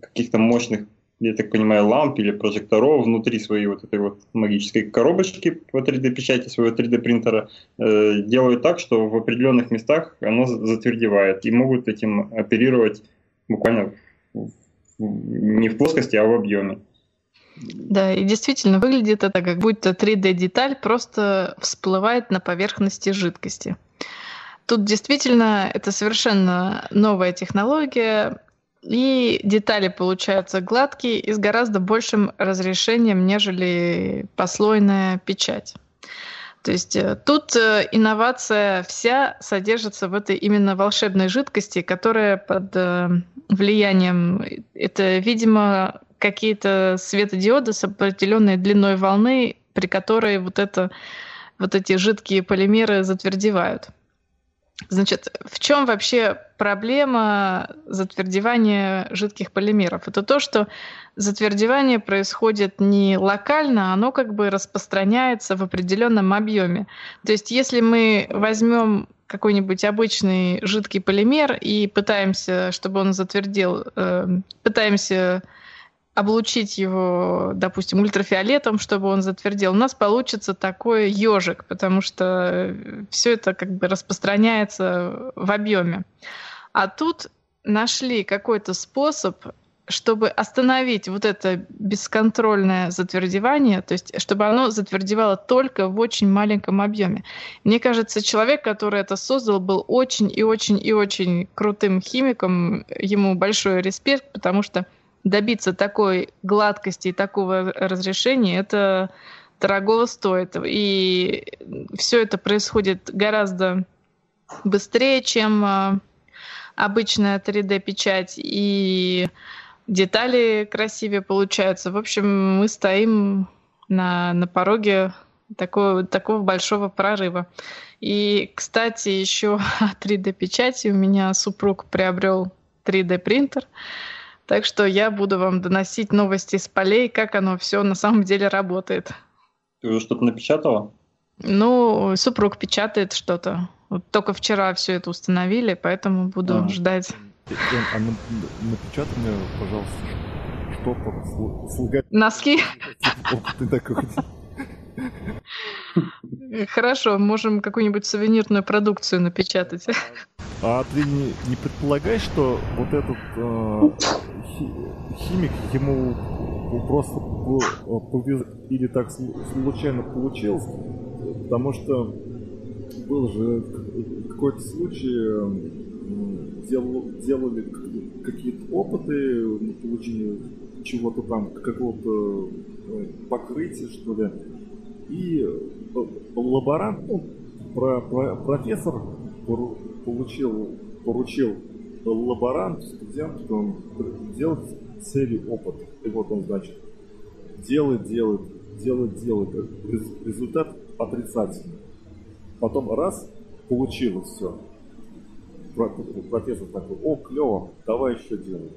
каких-то мощных, я так понимаю, ламп или прожекторов внутри своей вот этой вот магической коробочки по 3D-печати своего 3D-принтера э, делают так, что в определенных местах оно затвердевает и могут этим оперировать буквально не в плоскости, а в объеме. Да, и действительно выглядит это как будто 3D-деталь просто всплывает на поверхности жидкости. Тут действительно это совершенно новая технология, и детали получаются гладкие и с гораздо большим разрешением, нежели послойная печать. То есть э, тут э, инновация вся содержится в этой именно волшебной жидкости, которая под э, влиянием, это, видимо, какие-то светодиоды с определенной длиной волны, при которой вот, это, вот эти жидкие полимеры затвердевают. Значит, в чем вообще проблема затвердевания жидких полимеров? Это то, что затвердевание происходит не локально, оно как бы распространяется в определенном объеме. То есть, если мы возьмем какой-нибудь обычный жидкий полимер и пытаемся, чтобы он затвердел, э, пытаемся облучить его, допустим, ультрафиолетом, чтобы он затвердел, у нас получится такой ежик, потому что все это как бы распространяется в объеме. А тут нашли какой-то способ, чтобы остановить вот это бесконтрольное затвердевание, то есть чтобы оно затвердевало только в очень маленьком объеме. Мне кажется, человек, который это создал, был очень и очень и очень крутым химиком. Ему большой респект, потому что добиться такой гладкости и такого разрешения, это дорогого стоит. И все это происходит гораздо быстрее, чем а, обычная 3D-печать, и детали красивее получаются. В общем, мы стоим на, на пороге такого, такого большого прорыва. И, кстати, еще 3D-печати у меня супруг приобрел 3D-принтер. Так что я буду вам доносить новости с полей, как оно все на самом деле работает. Ты уже что-то напечатала? Ну, супруг печатает что-то. Вот только вчера все это установили, поэтому буду а. ждать. А напечатай мне, пожалуйста, штопор с Носки? Ты такой. Хорошо, можем какую-нибудь сувенирную продукцию напечатать. А ты не, не предполагаешь, что вот этот э, химик ему просто повез... или так случайно получилось, потому что был же какой-то случай, дел... делали какие-то опыты на получение чего-то там, какого-то э, покрытия, что ли. И э, лаборант, ну, про, про, профессор получил, поручил лаборант студентам делать серию опытов. И вот он, значит, делает, делает, делает, делает. Результат отрицательный. Потом раз, получилось все. Профессор такой, о, клево, давай еще делай.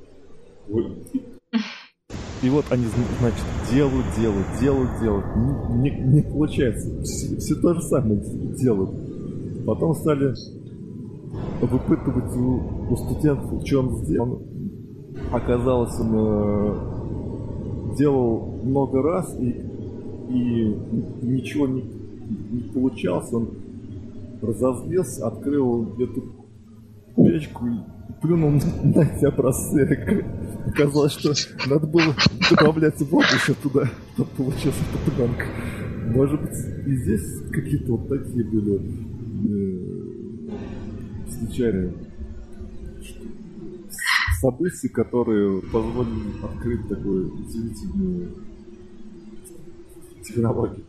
И вот они, значит, делают, делают, делают, делают. Не, не, не получается. Все, все то же самое делают. Потом стали выпытывать у, у студентов, что он сделал. Оказалось, он э, делал много раз и, и ничего не, не получалось. Он разозлился, открыл эту печку плюнул на эти образцы. Оказалось, что надо было добавлять воду еще туда, чтобы получился пленка. Может быть, и здесь какие-то вот такие были э, случайные события, которые позволили открыть такую удивительную технологию.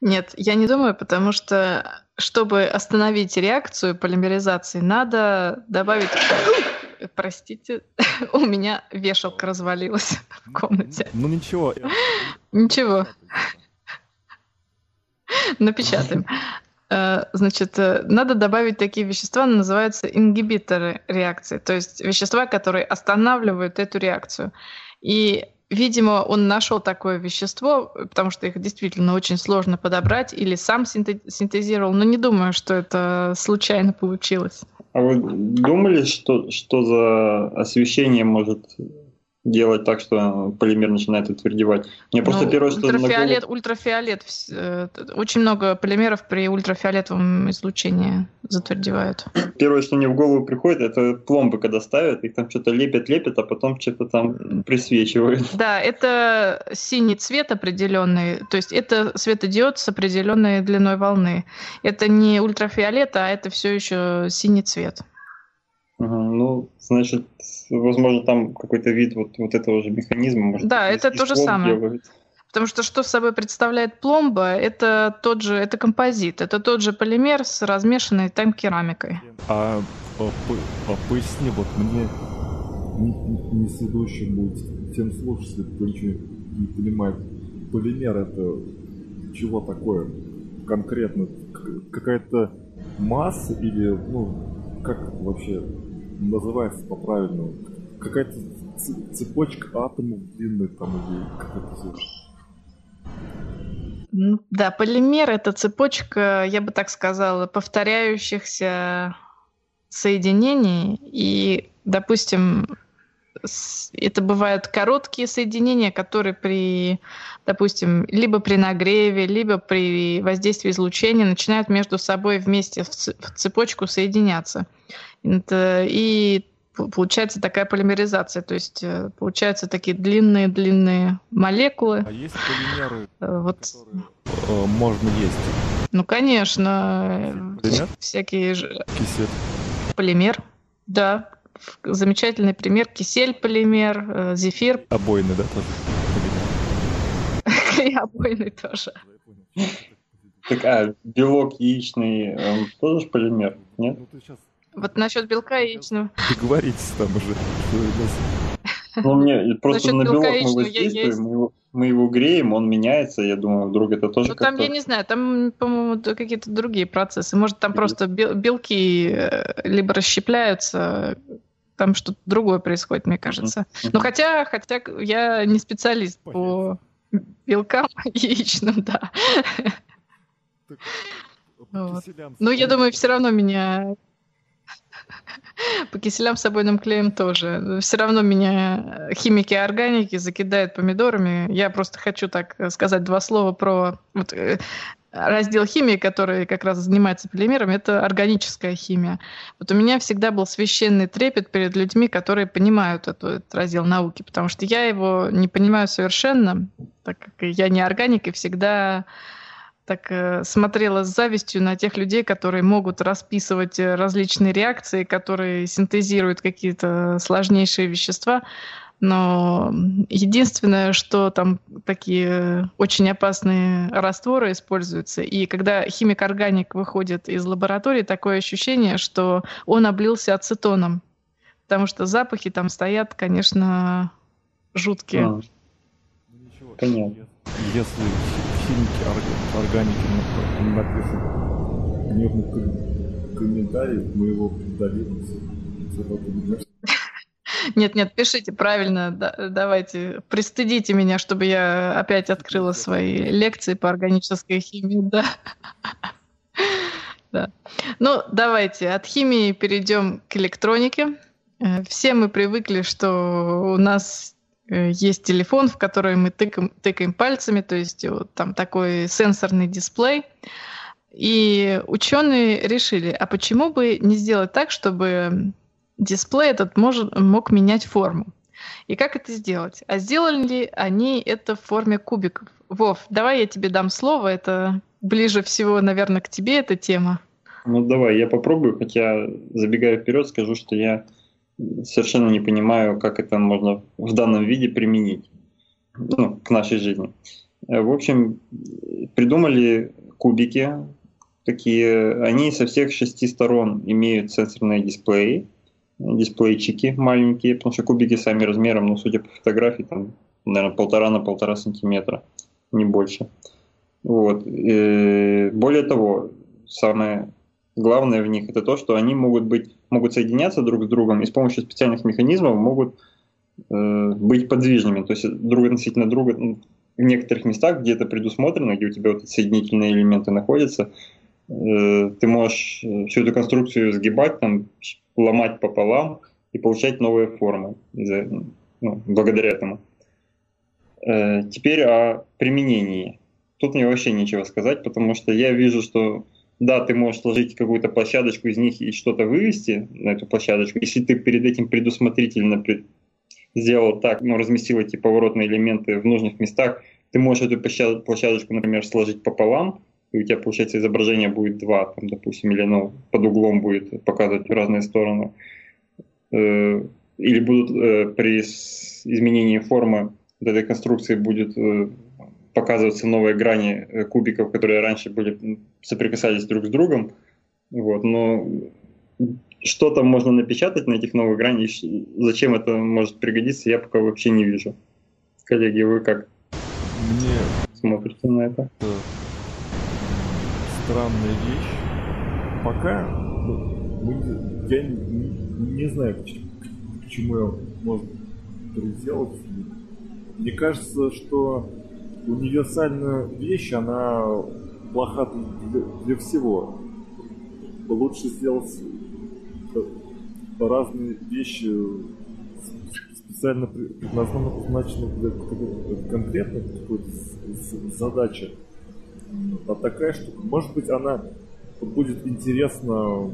Нет, я не думаю, потому что чтобы остановить реакцию полимеризации, надо добавить... Простите, у меня вешалка развалилась в комнате. Ну ничего. Ничего. Напечатаем. Э, значит, э, надо добавить такие вещества, называются ингибиторы реакции, то есть вещества, которые останавливают эту реакцию. И Видимо, он нашел такое вещество, потому что их действительно очень сложно подобрать, или сам синтезировал, но не думаю, что это случайно получилось. А вы думали, что, что за освещение может делать так, что полимер начинает отвердевать. Мне ну, просто первое, что ультрафиолет, голову... ультрафиолет, э, очень много полимеров при ультрафиолетовом излучении затвердевают. Первое, что мне в голову приходит, это пломбы, когда ставят, их там что-то лепят, лепят, а потом что-то там присвечивают. Да, это синий цвет определенный, то есть это светодиод с определенной длиной волны. Это не ультрафиолет, а это все еще синий цвет. Ну, значит, возможно, там какой-то вид вот, вот этого же механизма. Может, да, это то же самое. Делают. Потому что что собой представляет пломба, это тот же, это композит, это тот же полимер с размешанной там керамикой. А, а, а поясни, вот мне не, не, следующим будет тем слушателям, кто ничего не понимает, полимер это чего такое конкретно? Какая-то масса или, ну, как вообще называется по-правильному? Какая-то цепочка атомов длинных там или какая-то ну, да, полимер это цепочка, я бы так сказала, повторяющихся соединений. И, допустим, это бывают короткие соединения, которые при, допустим, либо при нагреве, либо при воздействии излучения начинают между собой вместе в цепочку соединяться. И получается такая полимеризация, то есть э, получаются такие длинные-длинные молекулы. А есть полимеры, э, вот. которые э, можно есть? Ну, конечно. Полимер? Всякие же... Кисель. Полимер, да. Замечательный пример. Кисель полимер, зефир. Обойный, да, тоже? И обойный тоже. Так, а белок яичный, он тоже полимер, нет? Ну, вот насчет белка яичного. Договоритесь там уже. Ну, мне просто на белок мы воздействуем, мы его, мы его греем, он меняется, я думаю, вдруг это тоже Ну, там, я не знаю, там, по-моему, какие-то другие процессы. Может, там просто белки э, либо расщепляются, там что-то другое происходит, мне кажется. Но хотя, хотя я не специалист по белкам яичным, да. Вот. Ну, я думаю, все равно меня по киселям с обойным клеем тоже. Все равно меня химики органики закидают помидорами. Я просто хочу так сказать два слова про... Вот, э, раздел химии, который как раз занимается полимерами, это органическая химия. Вот у меня всегда был священный трепет перед людьми, которые понимают эту, этот раздел науки, потому что я его не понимаю совершенно, так как я не органик и всегда так э, смотрела с завистью на тех людей, которые могут расписывать э, различные реакции, которые синтезируют какие-то сложнейшие вещества. Но единственное, что там такие очень опасные растворы используются, и когда химик-органик выходит из лаборатории, такое ощущение, что он облился ацетоном, потому что запахи там стоят, конечно, жуткие. А. Понятно. Если в химике органики написан гневный комментарий, мы его удалим. Нет, нет, пишите правильно, да, давайте, пристыдите меня, чтобы я опять открыла свои лекции по органической химии, да. да. Ну, давайте, от химии перейдем к электронике. Э, все мы привыкли, что у нас э, есть телефон, в который мы тыкаем, тыкаем пальцами, то есть вот там такой сенсорный дисплей. И ученые решили, а почему бы не сделать так, чтобы дисплей этот может, мог менять форму. И как это сделать? А сделали ли они это в форме кубиков? Вов, давай я тебе дам слово, это ближе всего, наверное, к тебе эта тема. Ну давай, я попробую, хотя забегая вперед, скажу, что я совершенно не понимаю, как это можно в данном виде применить ну, к нашей жизни. В общем, придумали кубики такие, они со всех шести сторон имеют сенсорные дисплеи, дисплейчики маленькие, потому что кубики сами размером, ну, судя по фотографии, там, наверное, полтора на полтора сантиметра, не больше. Вот. И более того, самое главное в них это то, что они могут быть, могут соединяться друг с другом и с помощью специальных механизмов могут э, быть подвижными, то есть друг относительно друга ну, в некоторых местах, где это предусмотрено, где у тебя вот соединительные элементы находятся, э, ты можешь э, всю эту конструкцию сгибать, там, ломать пополам и получать новые формы ну, благодаря этому. Э, теперь о применении. Тут мне вообще нечего сказать, потому что я вижу, что да, ты можешь сложить какую-то площадочку из них и что-то вывести на эту площадочку. Если ты перед этим предусмотрительно пред... сделал так, ну, разместил эти поворотные элементы в нужных местах, ты можешь эту площадочку, например, сложить пополам, и у тебя, получается, изображение будет два, там, допустим, или ну, под углом будет показывать в разные стороны. Э, или будут э, при изменении формы вот этой конструкции будет э, показываться новые грани кубиков, которые раньше были соприкасались друг с другом. Вот, но что там можно напечатать на этих новых гранях, зачем это может пригодиться, я пока вообще не вижу. Коллеги, вы как Мне смотрите на это? Странная вещь. Пока ну, я не, не знаю, к, чему можно сделать. Мне кажется, что универсальная вещь, она плоха для, для всего. Лучше сделать разные вещи специально предназначены для конкретной какой-то задачи а такая штука. Может быть, она будет интересна,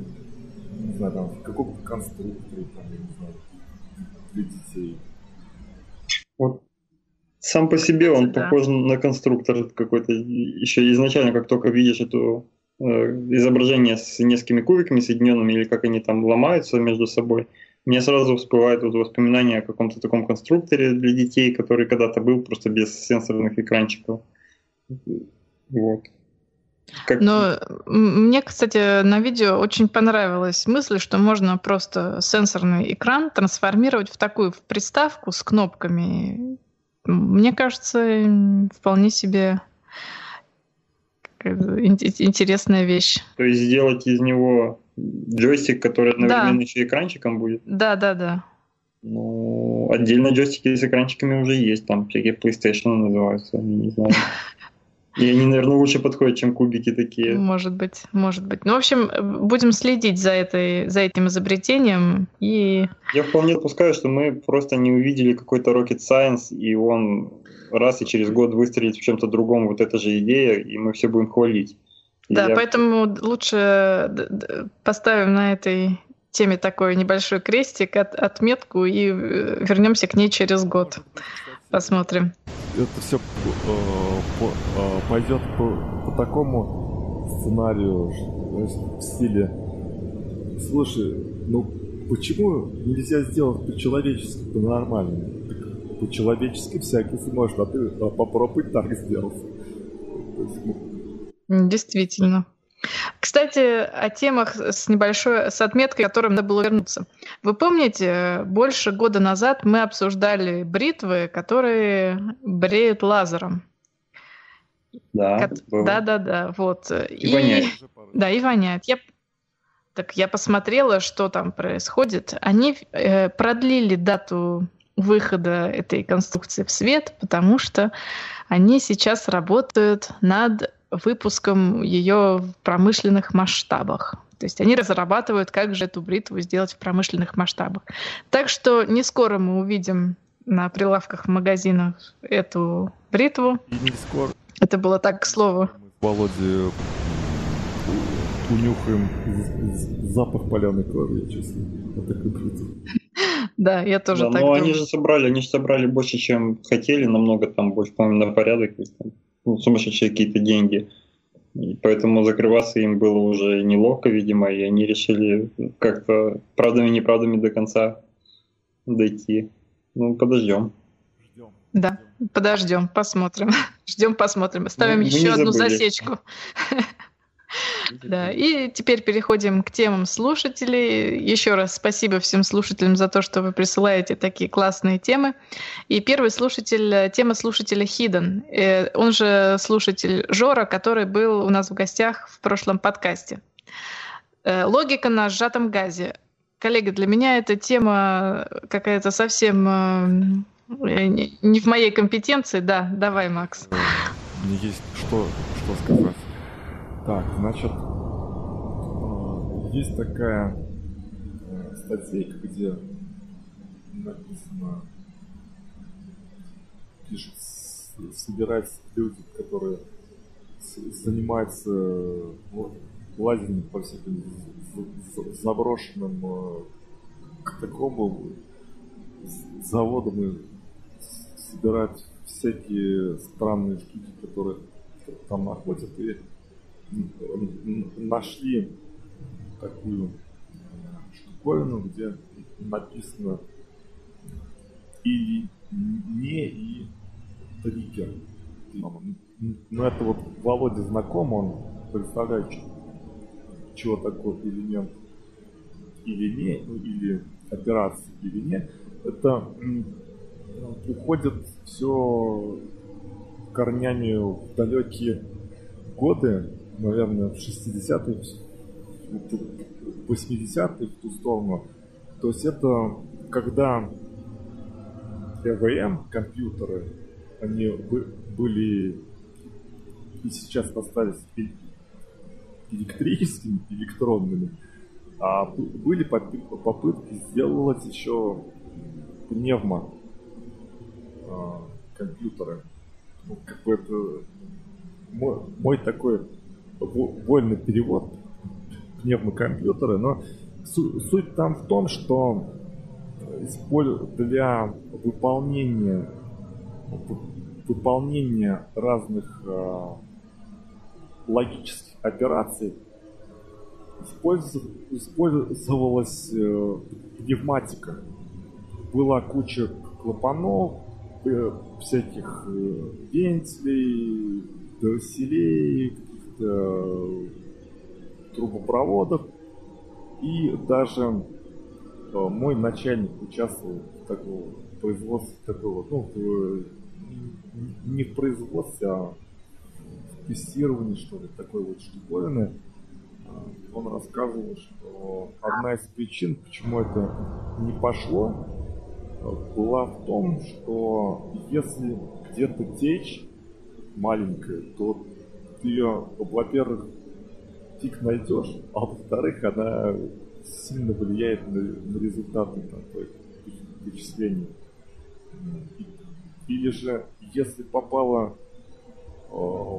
не знаю, там, в каком-то конструкторе, там, я не знаю, для детей. Вот сам по себе он да. похож на конструктор какой-то. Еще изначально, как только видишь это э, изображение с несколькими кубиками соединенными, или как они там ломаются между собой, мне сразу всплывает вот воспоминание о каком-то таком конструкторе для детей, который когда-то был просто без сенсорных экранчиков. Вот. Как... Но мне, кстати, на видео очень понравилась мысль, что можно просто сенсорный экран трансформировать в такую в приставку с кнопками. Мне кажется, вполне себе интересная вещь. То есть сделать из него джойстик, который одновременно да. еще экранчиком будет? Да, да, да. Ну, отдельно джойстики с экранчиками уже есть, там всякие PlayStation называются, не знаю. И они, наверное, лучше подходят, чем кубики такие. Может быть, может быть. Ну, в общем, будем следить за, этой, за этим изобретением. И... Я вполне допускаю, что мы просто не увидели какой-то rocket science, и он раз и через год выстрелит в чем-то другом. Вот эта же идея, и мы все будем хвалить. Да, я... поэтому лучше поставим на этой теме такой небольшой крестик, от, отметку и э, вернемся к ней через год. Посмотрим. Это все э, э, пойдет по, по такому сценарию в стиле слушай, ну почему нельзя сделать по-человечески, по-нормально? По-человечески всякий сможет, а ты а попробуй так сделать. Действительно. Кстати, о темах с небольшой с отметкой, к которым надо было вернуться. Вы помните, больше года назад мы обсуждали бритвы, которые бреют лазером. Да, Ко- да, да, да, вот. И, и воняет. Да, и воняет. Я так я посмотрела, что там происходит. Они э, продлили дату выхода этой конструкции в свет, потому что они сейчас работают над выпуском ее в промышленных масштабах. То есть они разрабатывают, как же эту бритву сделать в промышленных масштабах. Так что не скоро мы увидим на прилавках в магазинах эту бритву. не скоро. Это было так, к слову. Володе унюхаем запах паленой крови, я чувствую. Вот такой бритву. Да, я тоже да, так но думаю. они же собрали, они же собрали больше, чем хотели, намного там больше, по-моему, на порядок. Там ну, сумасшедшие какие-то деньги. И поэтому закрываться им было уже неловко, видимо, и они решили как-то правдами-неправдами до конца дойти. Ну, подождем. Ждем. Да, подождем, посмотрим. Ждем, посмотрим. Ставим ну, еще одну забыли. засечку. Да, и теперь переходим к темам слушателей. Еще раз спасибо всем слушателям за то, что вы присылаете такие классные темы. И первый слушатель, тема слушателя Хиден. Э, он же слушатель Жора, который был у нас в гостях в прошлом подкасте. Э, логика на сжатом газе. Коллега, для меня эта тема какая-то совсем э, не в моей компетенции. Да, давай, Макс. Мне есть что, что сказать. Так, значит, э, есть такая э, статейка, где написано, пишут, собираются люди, которые занимаются лазением по всяким заброшенным э, к такому заводам и собирать всякие странные штуки, которые там находят, и нашли такую штуковину, где написано и не и триггер. Ну это вот Володя знаком, он представляет, чего такой элемент или не, ну, или операции или не. Это уходит все корнями в далекие годы, наверное, в 60-е, 80-е в ту сторону. То есть это когда ЭВМ компьютеры, они были и сейчас остались электрическими, электронными, а были попытки сделать еще пневмо а, компьютеры. Ну, как бы это мой, мой такой вольный перевод пневмокомпьютера, но суть там в том, что для выполнения выполнения разных э, логических операций использовалась э, пневматика. Была куча клапанов, э, всяких э, вентилей, дросселей, каких-то трубопроводов. И даже э, мой начальник участвовал в таком производстве такого, ну, в, не в производстве, а в тестировании, что ли, такой вот штуковины. А, он рассказывал, что одна из причин, почему это не пошло, была в том, что если где-то течь маленькая, то ты ее, во-первых, фиг найдешь, а во-вторых, она сильно влияет на, на результаты там, вычислений. Или же, если попала э,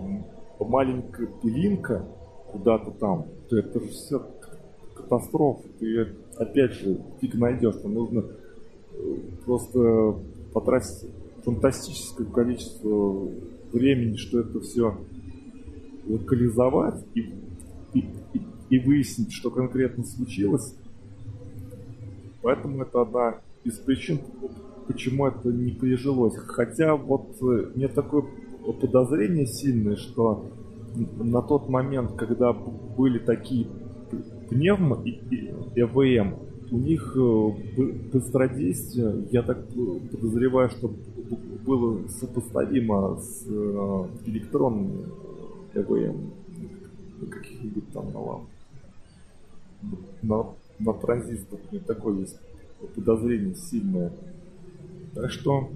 маленькая пылинка куда-то там, то это же все катастрофа. Ты опять же фиг найдешь. Там нужно э, просто потратить фантастическое количество времени, что это все локализовать и, и, и, выяснить, что конкретно случилось. Поэтому это одна из причин, почему это не прижилось. Хотя вот э, мне такое подозрение сильное, что на тот момент, когда были такие пневмо и ЭВМ, у них э, быстродействие, я так подозреваю, что было сопоставимо с э, электронными ЭВМ каких-нибудь там на ламп. На, на транзистор. Меня такое есть подозрение сильное. Так что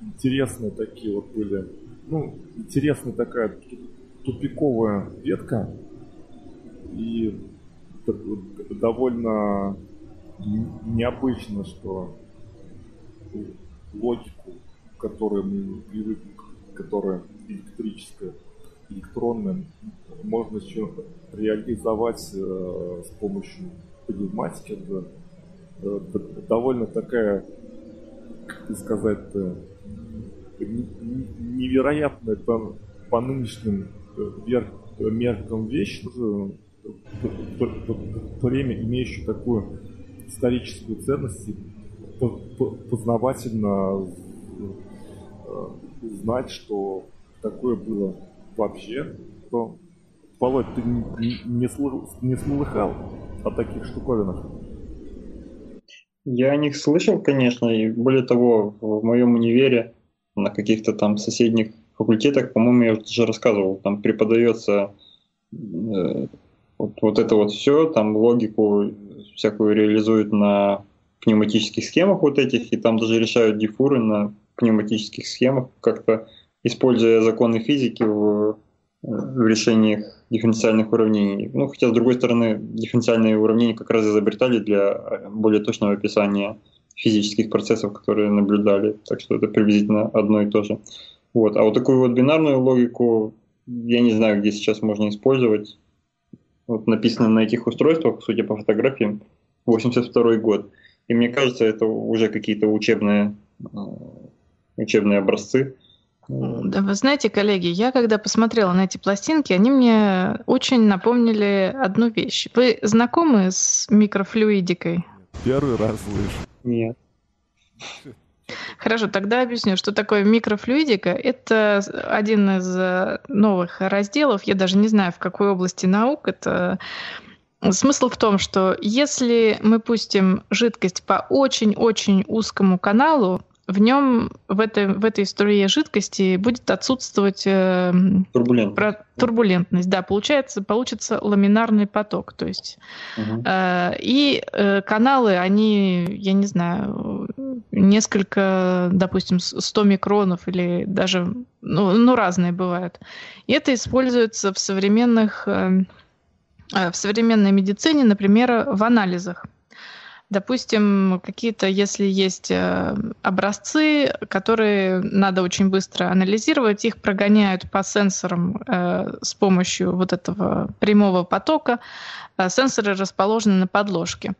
интересные такие вот были. Ну, интересная такая тупиковая ветка. И довольно необычно, что логику, которую мы привыкли, которая электрическая, электронная, можно еще реализовать э, с помощью пневматики. Это, э, довольно такая, как сказать, э, невероятная по, по нынешним меркам вещь, время, имеющее такую историческую ценность, познавательно знать, что такое было вообще, то Володь, ты не, не, слы, не слыхал о таких штуковинах? Я о них слышал, конечно, и более того, в моем универе на каких-то там соседних факультетах, по-моему, я уже рассказывал, там преподается э, вот, вот это вот все, там логику всякую реализуют на пневматических схемах вот этих, и там даже решают дифуры на пневматических схемах, как-то используя законы физики в, в решениях дифференциальных уравнений. Ну, хотя, с другой стороны, дифференциальные уравнения как раз изобретали для более точного описания физических процессов, которые наблюдали, так что это приблизительно одно и то же. Вот. А вот такую вот бинарную логику я не знаю, где сейчас можно использовать вот написано на этих устройствах, судя по фотографиям, 82 год. И мне кажется, это уже какие-то учебные, э, учебные образцы. Да, вы знаете, коллеги, я когда посмотрела на эти пластинки, они мне очень напомнили одну вещь. Вы знакомы с микрофлюидикой? Первый раз слышу. Нет. Хорошо, тогда объясню, что такое микрофлюидика. Это один из э, новых разделов, я даже не знаю, в какой области наук это Смысл в том, что если мы пустим жидкость по очень-очень узкому каналу, в нем, в этой, в этой струе жидкости будет отсутствовать э, турбулентность. Про, турбулентность. Да, получается, получится ламинарный поток. То есть, угу. э, и э, каналы, они, я не знаю, несколько, допустим, 100 микронов или даже, ну, ну разные бывают. И это используется в современных, э, э в современной медицине, например, в анализах. Допустим, какие-то, если есть э, образцы, которые надо очень быстро анализировать, их прогоняют по сенсорам э, с помощью вот этого прямого потока. Э, сенсоры расположены на подложке.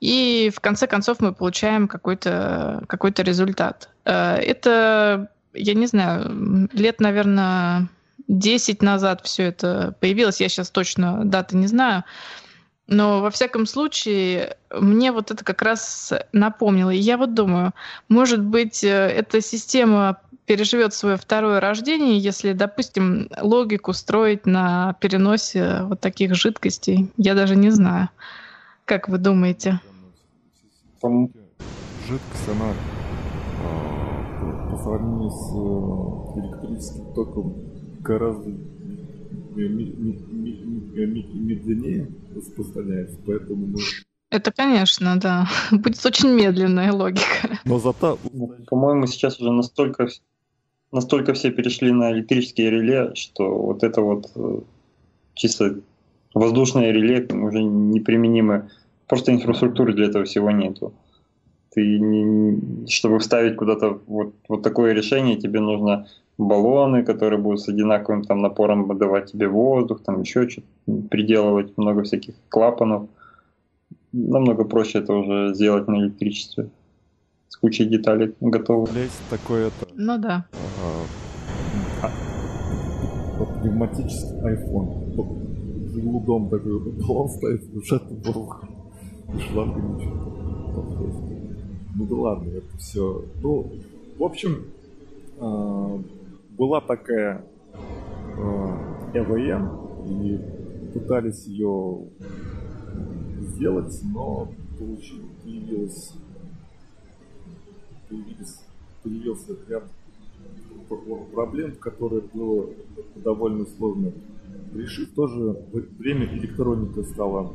И в конце концов мы получаем какой-то какой результат. Это, я не знаю, лет, наверное, 10 назад все это появилось. Я сейчас точно даты не знаю. Но, во всяком случае, мне вот это как раз напомнило. И я вот думаю, может быть, э, эта система переживет свое второе рождение, если, допустим, логику строить на переносе вот таких жидкостей. Я даже не знаю. Как вы думаете? Жидкость, она а, по сравнению с э, электрическим током гораздо медленнее распространяется, поэтому мы... Это, конечно, да. Будет очень медленная логика. Но зато... По-моему, сейчас уже настолько настолько все перешли на электрические реле, что вот это вот э, чисто воздушное реле уже неприменимы. Просто инфраструктуры для этого всего нету. Ты не, чтобы вставить куда-то вот, вот такое решение, тебе нужно баллоны, которые будут с одинаковым там напором выдавать тебе воздух, там еще что-то приделывать, много всяких клапанов. Намного проще это уже сделать на электричестве. С кучей деталей готово. Есть такое это. Ну да. А, вот пневматический iPhone. Желудом такой баллон стоит, ушатый воздух. И шланга ничего. Ну да ладно, это все. Ну, в общем, а, была такая э, ЭВМ, и пытались ее сделать, но получилось, появилось, появились, появился ряд проблем, которые было довольно сложно решить. В то время электроника стала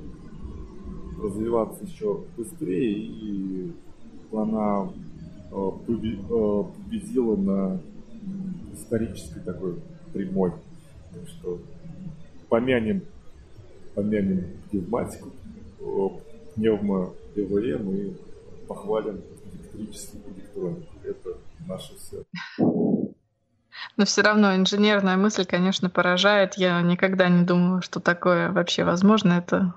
развиваться еще быстрее, и она э, э, победила на исторической такой прямой. Так что помянем, помянем пневматику, пневмо ЭВМ и похвалим электрический электронику. Это наше все. Но все равно инженерная мысль, конечно, поражает. Я никогда не думала, что такое вообще возможно. Это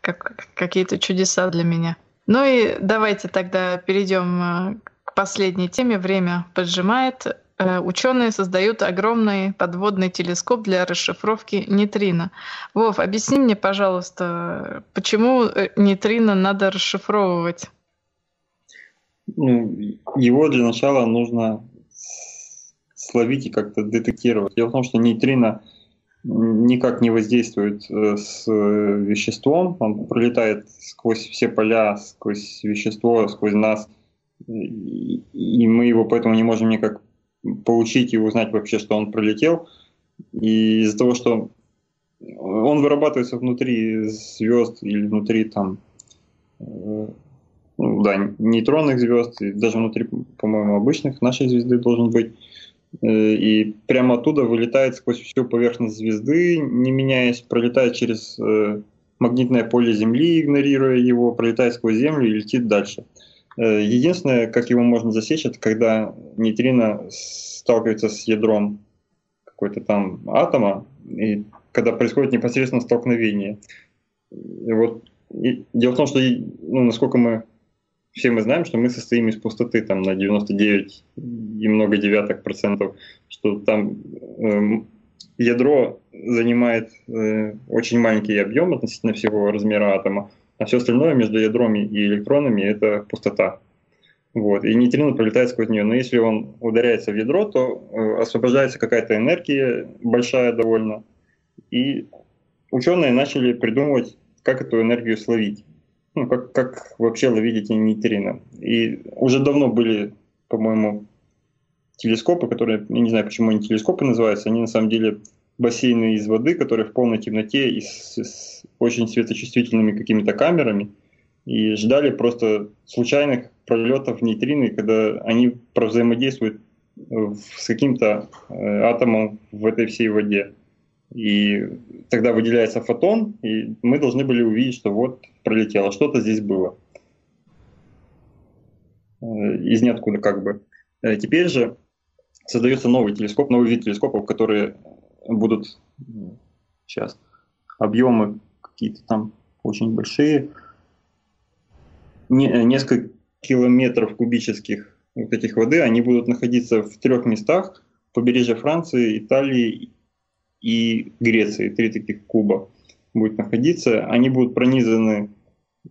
как какие-то чудеса для меня. Ну и давайте тогда перейдем э, к последней теме. Время поджимает. Э, ученые создают огромный подводный телескоп для расшифровки нейтрино. Вов, объясни мне, пожалуйста, почему э, нейтрино надо расшифровывать? Ну, его для начала нужно словить и как-то детектировать. Дело в том, что нейтрино никак не воздействует э, с веществом, он пролетает сквозь все поля, сквозь вещество, сквозь нас, и мы его поэтому не можем никак получить и узнать вообще, что он пролетел. И из-за того, что он вырабатывается внутри звезд или внутри там, э, ну, да, нейтронных звезд, и даже внутри, по-моему, обычных нашей звезды должен быть. Э, и прямо оттуда вылетает сквозь всю поверхность звезды, не меняясь, пролетает через э, магнитное поле Земли, игнорируя его, пролетает сквозь Землю и летит дальше. Э, единственное, как его можно засечь, это когда нейтрино сталкивается с ядром какой-то там атома, и когда происходит непосредственно столкновение. И вот и дело в том, что ну, насколько мы все мы знаем, что мы состоим из пустоты там на 99 и много девяток процентов, что там э, ядро занимает э, очень маленький объем относительно всего размера атома, а все остальное между ядрами и электронами это пустота. Вот, и нейтрино пролетает сквозь нее. Но если он ударяется в ядро, то э, освобождается какая-то энергия, большая довольно. И ученые начали придумывать, как эту энергию словить. Ну, как, как вообще ловить эти нейтрино. И уже давно были, по-моему, телескопы, которые, я не знаю, почему они телескопы называются, они на самом деле бассейны из воды, которые в полной темноте и с, с очень светочувствительными какими-то камерами, и ждали просто случайных пролетов нейтрины, когда они взаимодействуют с каким-то э, атомом в этой всей воде. И тогда выделяется фотон, и мы должны были увидеть, что вот пролетело, что-то здесь было. Э, из ниоткуда как бы. Э, теперь же создается новый телескоп, новый вид телескопов, которые будут сейчас объемы какие-то там очень большие, не, несколько километров кубических вот этих воды, они будут находиться в трех местах, побережье Франции, Италии и Греции, три таких куба будет находиться. Они будут пронизаны,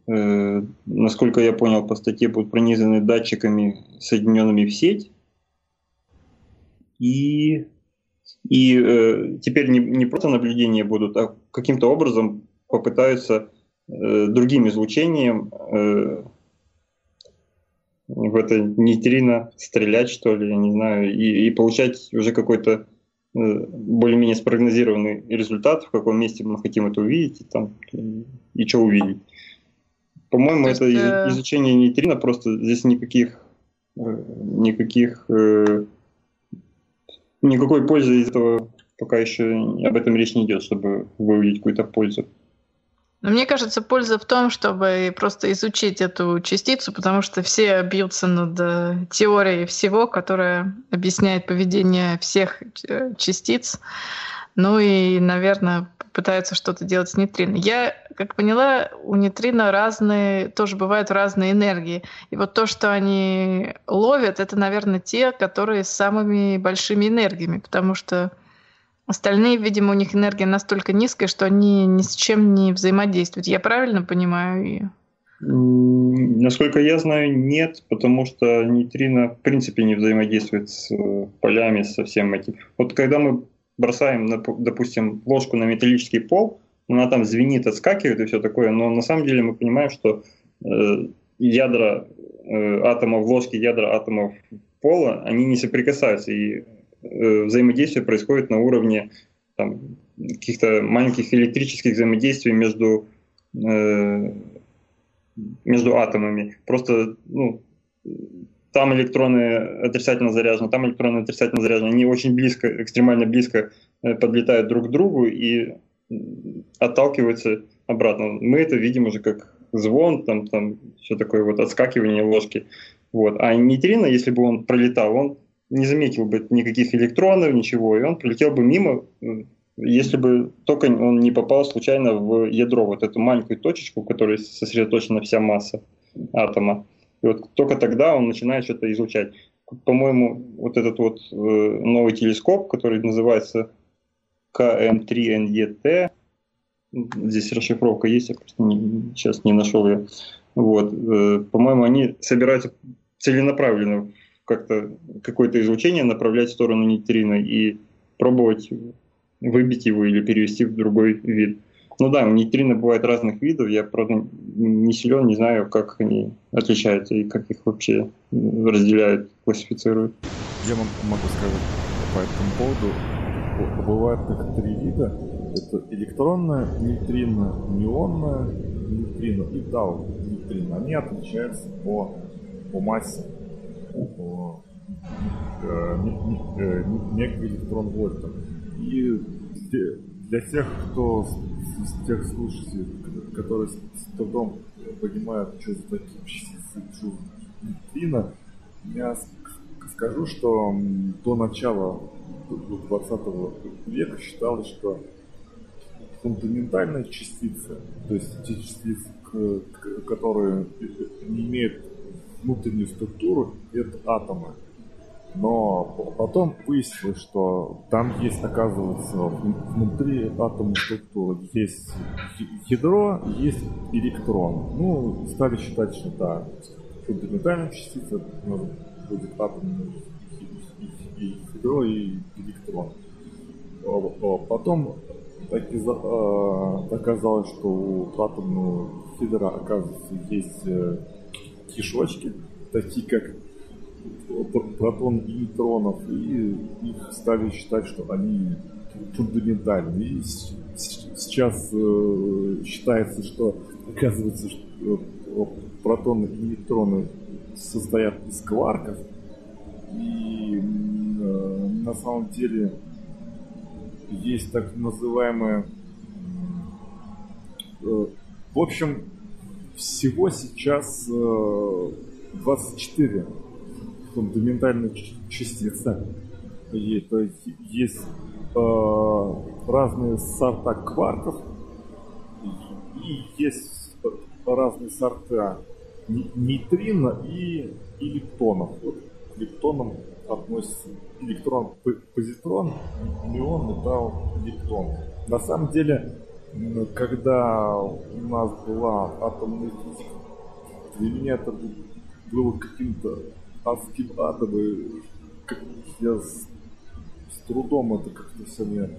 э, насколько я понял по статье, будут пронизаны датчиками, соединенными в сеть. И, и э, теперь не, не просто наблюдения будут, а каким-то образом попытаются э, другим излучением э, в это нейтрино стрелять, что ли, я не знаю, и, и получать уже какой-то э, более-менее спрогнозированный результат, в каком месте мы хотим это увидеть и, там, и, что увидеть. По-моему, это э... изучение нейтрино, просто здесь никаких, э, никаких э, никакой пользы из этого пока еще об этом речь не идет, чтобы выявить какую-то пользу. Но мне кажется, польза в том, чтобы просто изучить эту частицу, потому что все бьются над э, теорией всего, которая объясняет поведение всех э, частиц. Ну и, наверное, пытаются что-то делать с нейтрино. Я, как поняла, у нейтрино разные, тоже бывают разные энергии. И вот то, что они ловят, это, наверное, те, которые с самыми большими энергиями, потому что Остальные, видимо, у них энергия настолько низкая, что они ни с чем не взаимодействуют. Я правильно понимаю ее? Насколько я знаю, нет, потому что нейтрино в принципе не взаимодействует с э, полями, со всем этим. Вот когда мы бросаем, допустим, ложку на металлический пол, она там звенит, отскакивает и все такое, но на самом деле мы понимаем, что э, ядра э, атомов ложки, ядра атомов пола, они не соприкасаются, и взаимодействие происходит на уровне каких-то маленьких электрических взаимодействий между, э, между атомами. Просто ну, там электроны отрицательно заряжены, там электроны отрицательно заряжены. Они очень близко, экстремально близко э, подлетают друг к другу и отталкиваются обратно. Мы это видим уже как звон, там, там все такое вот отскакивание ложки. Вот. А нейтрино, если бы он пролетал, он не заметил бы никаких электронов, ничего, и он прилетел бы мимо, если бы только он не попал случайно в ядро, вот эту маленькую точечку, в которой сосредоточена вся масса атома. И вот только тогда он начинает что-то изучать. По-моему, вот этот вот э, новый телескоп, который называется КМ3НЕТ, здесь расшифровка есть, я просто не, сейчас не нашел ее. Вот, э, по-моему, они собираются целенаправленно как-то какое-то излучение направлять в сторону нейтрино и пробовать выбить его или перевести в другой вид. Ну да, нейтрино бывает разных видов, я, правда, не силен, не знаю, как они отличаются и как их вообще разделяют, классифицируют. Я могу сказать по этому поводу. Бывает как три вида. Это электронное нейтрино, неонное нейтрино и тау нейтрино. Они отличаются по, по массе некий электрон вольта. И для тех, кто из тех слушателей, которые с трудом понимают, что за такие частицы, нейтрино, я скажу, что до начала 20 века считалось, что фундаментальные частицы, то есть те частицы, которые не имеют внутреннюю структуру, это атомы. Но потом выяснилось, что там есть, оказывается, внутри атома структуры есть ядро, есть электрон. Ну, стали считать, что да, фундаментальная частица будет атом, и ядро, и электрон. Потом так и а, оказалось, что у атомного ядра, оказывается, есть э, кишочки, такие как протон и нейтронов, и их стали считать, что они фундаментальны. И сейчас э, считается, что оказывается, что э, протоны и нейтроны состоят из кварков, и э, на самом деле есть так называемые в общем, всего сейчас 24 э, фундаментальных частицы. И, то есть э, разные сорта кварков и есть разные сорта нейтрино и электронов. Вот к электронам относится электрон, позитрон, мион, металл, электрон. На самом деле когда у нас была атомная физика, для меня это было каким-то адским адом, и я с, с трудом это как-то все мне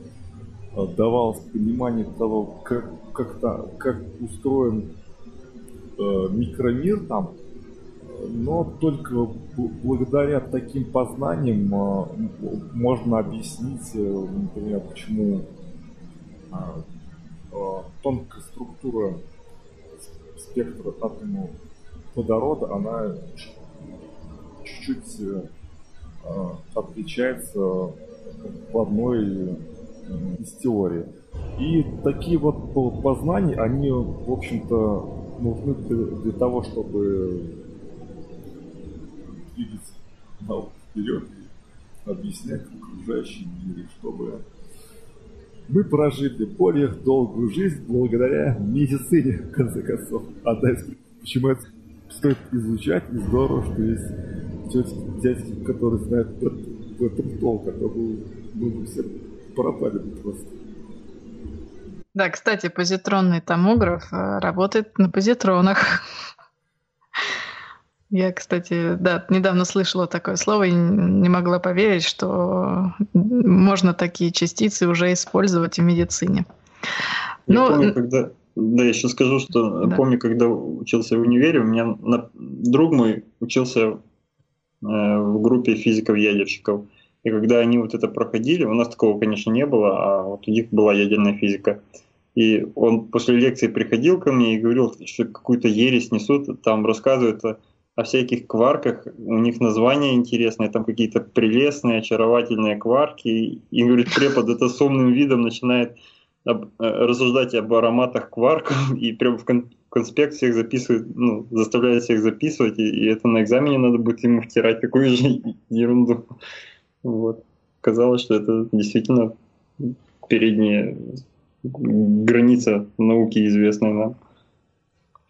давалось понимание того, как, как, -то, как устроен э, микромир там, но только благодаря таким познаниям э, можно объяснить, э, например, почему а, тонкая структура спектра атома водорода, она чуть-чуть э, отличается в одной из теорий. И такие вот познания, они, в общем-то, нужны для, того, чтобы двигать науку вперед и объяснять окружающий мир, чтобы мы прожили более долгую жизнь благодаря медицине, в конце концов. А дальше, почему это стоит изучать, и здорово, что есть тетки, дядьки, которые знают в этом толк, а то мы бы все пропали бы просто. Да, кстати, позитронный томограф э, работает на позитронах. Я, кстати, да, недавно слышала такое слово и не могла поверить, что можно такие частицы уже использовать в медицине. Я Но... помню, когда... Да, я еще скажу, что да. помню, когда учился в универе, у меня на... друг мой учился э, в группе физиков-ядерщиков. И когда они вот это проходили, у нас такого, конечно, не было, а вот у них была ядерная физика. И он после лекции приходил ко мне и говорил, что какую-то ересь несут, там рассказывают о, о всяких кварках, у них названия интересные, там какие-то прелестные, очаровательные кварки. И, говорит, препод это с умным видом начинает об, э, рассуждать об ароматах кварков и прям в конспект всех записывает, ну, заставляет всех записывать, и, и это на экзамене надо будет ему втирать такую же ерунду. Вот. Казалось, что это действительно передние граница науки известная нам.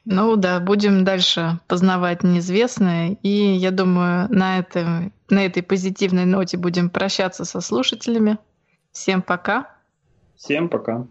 Ну да, будем дальше познавать неизвестное. И я думаю, на, этом, на этой позитивной ноте будем прощаться со слушателями. Всем пока. Всем пока.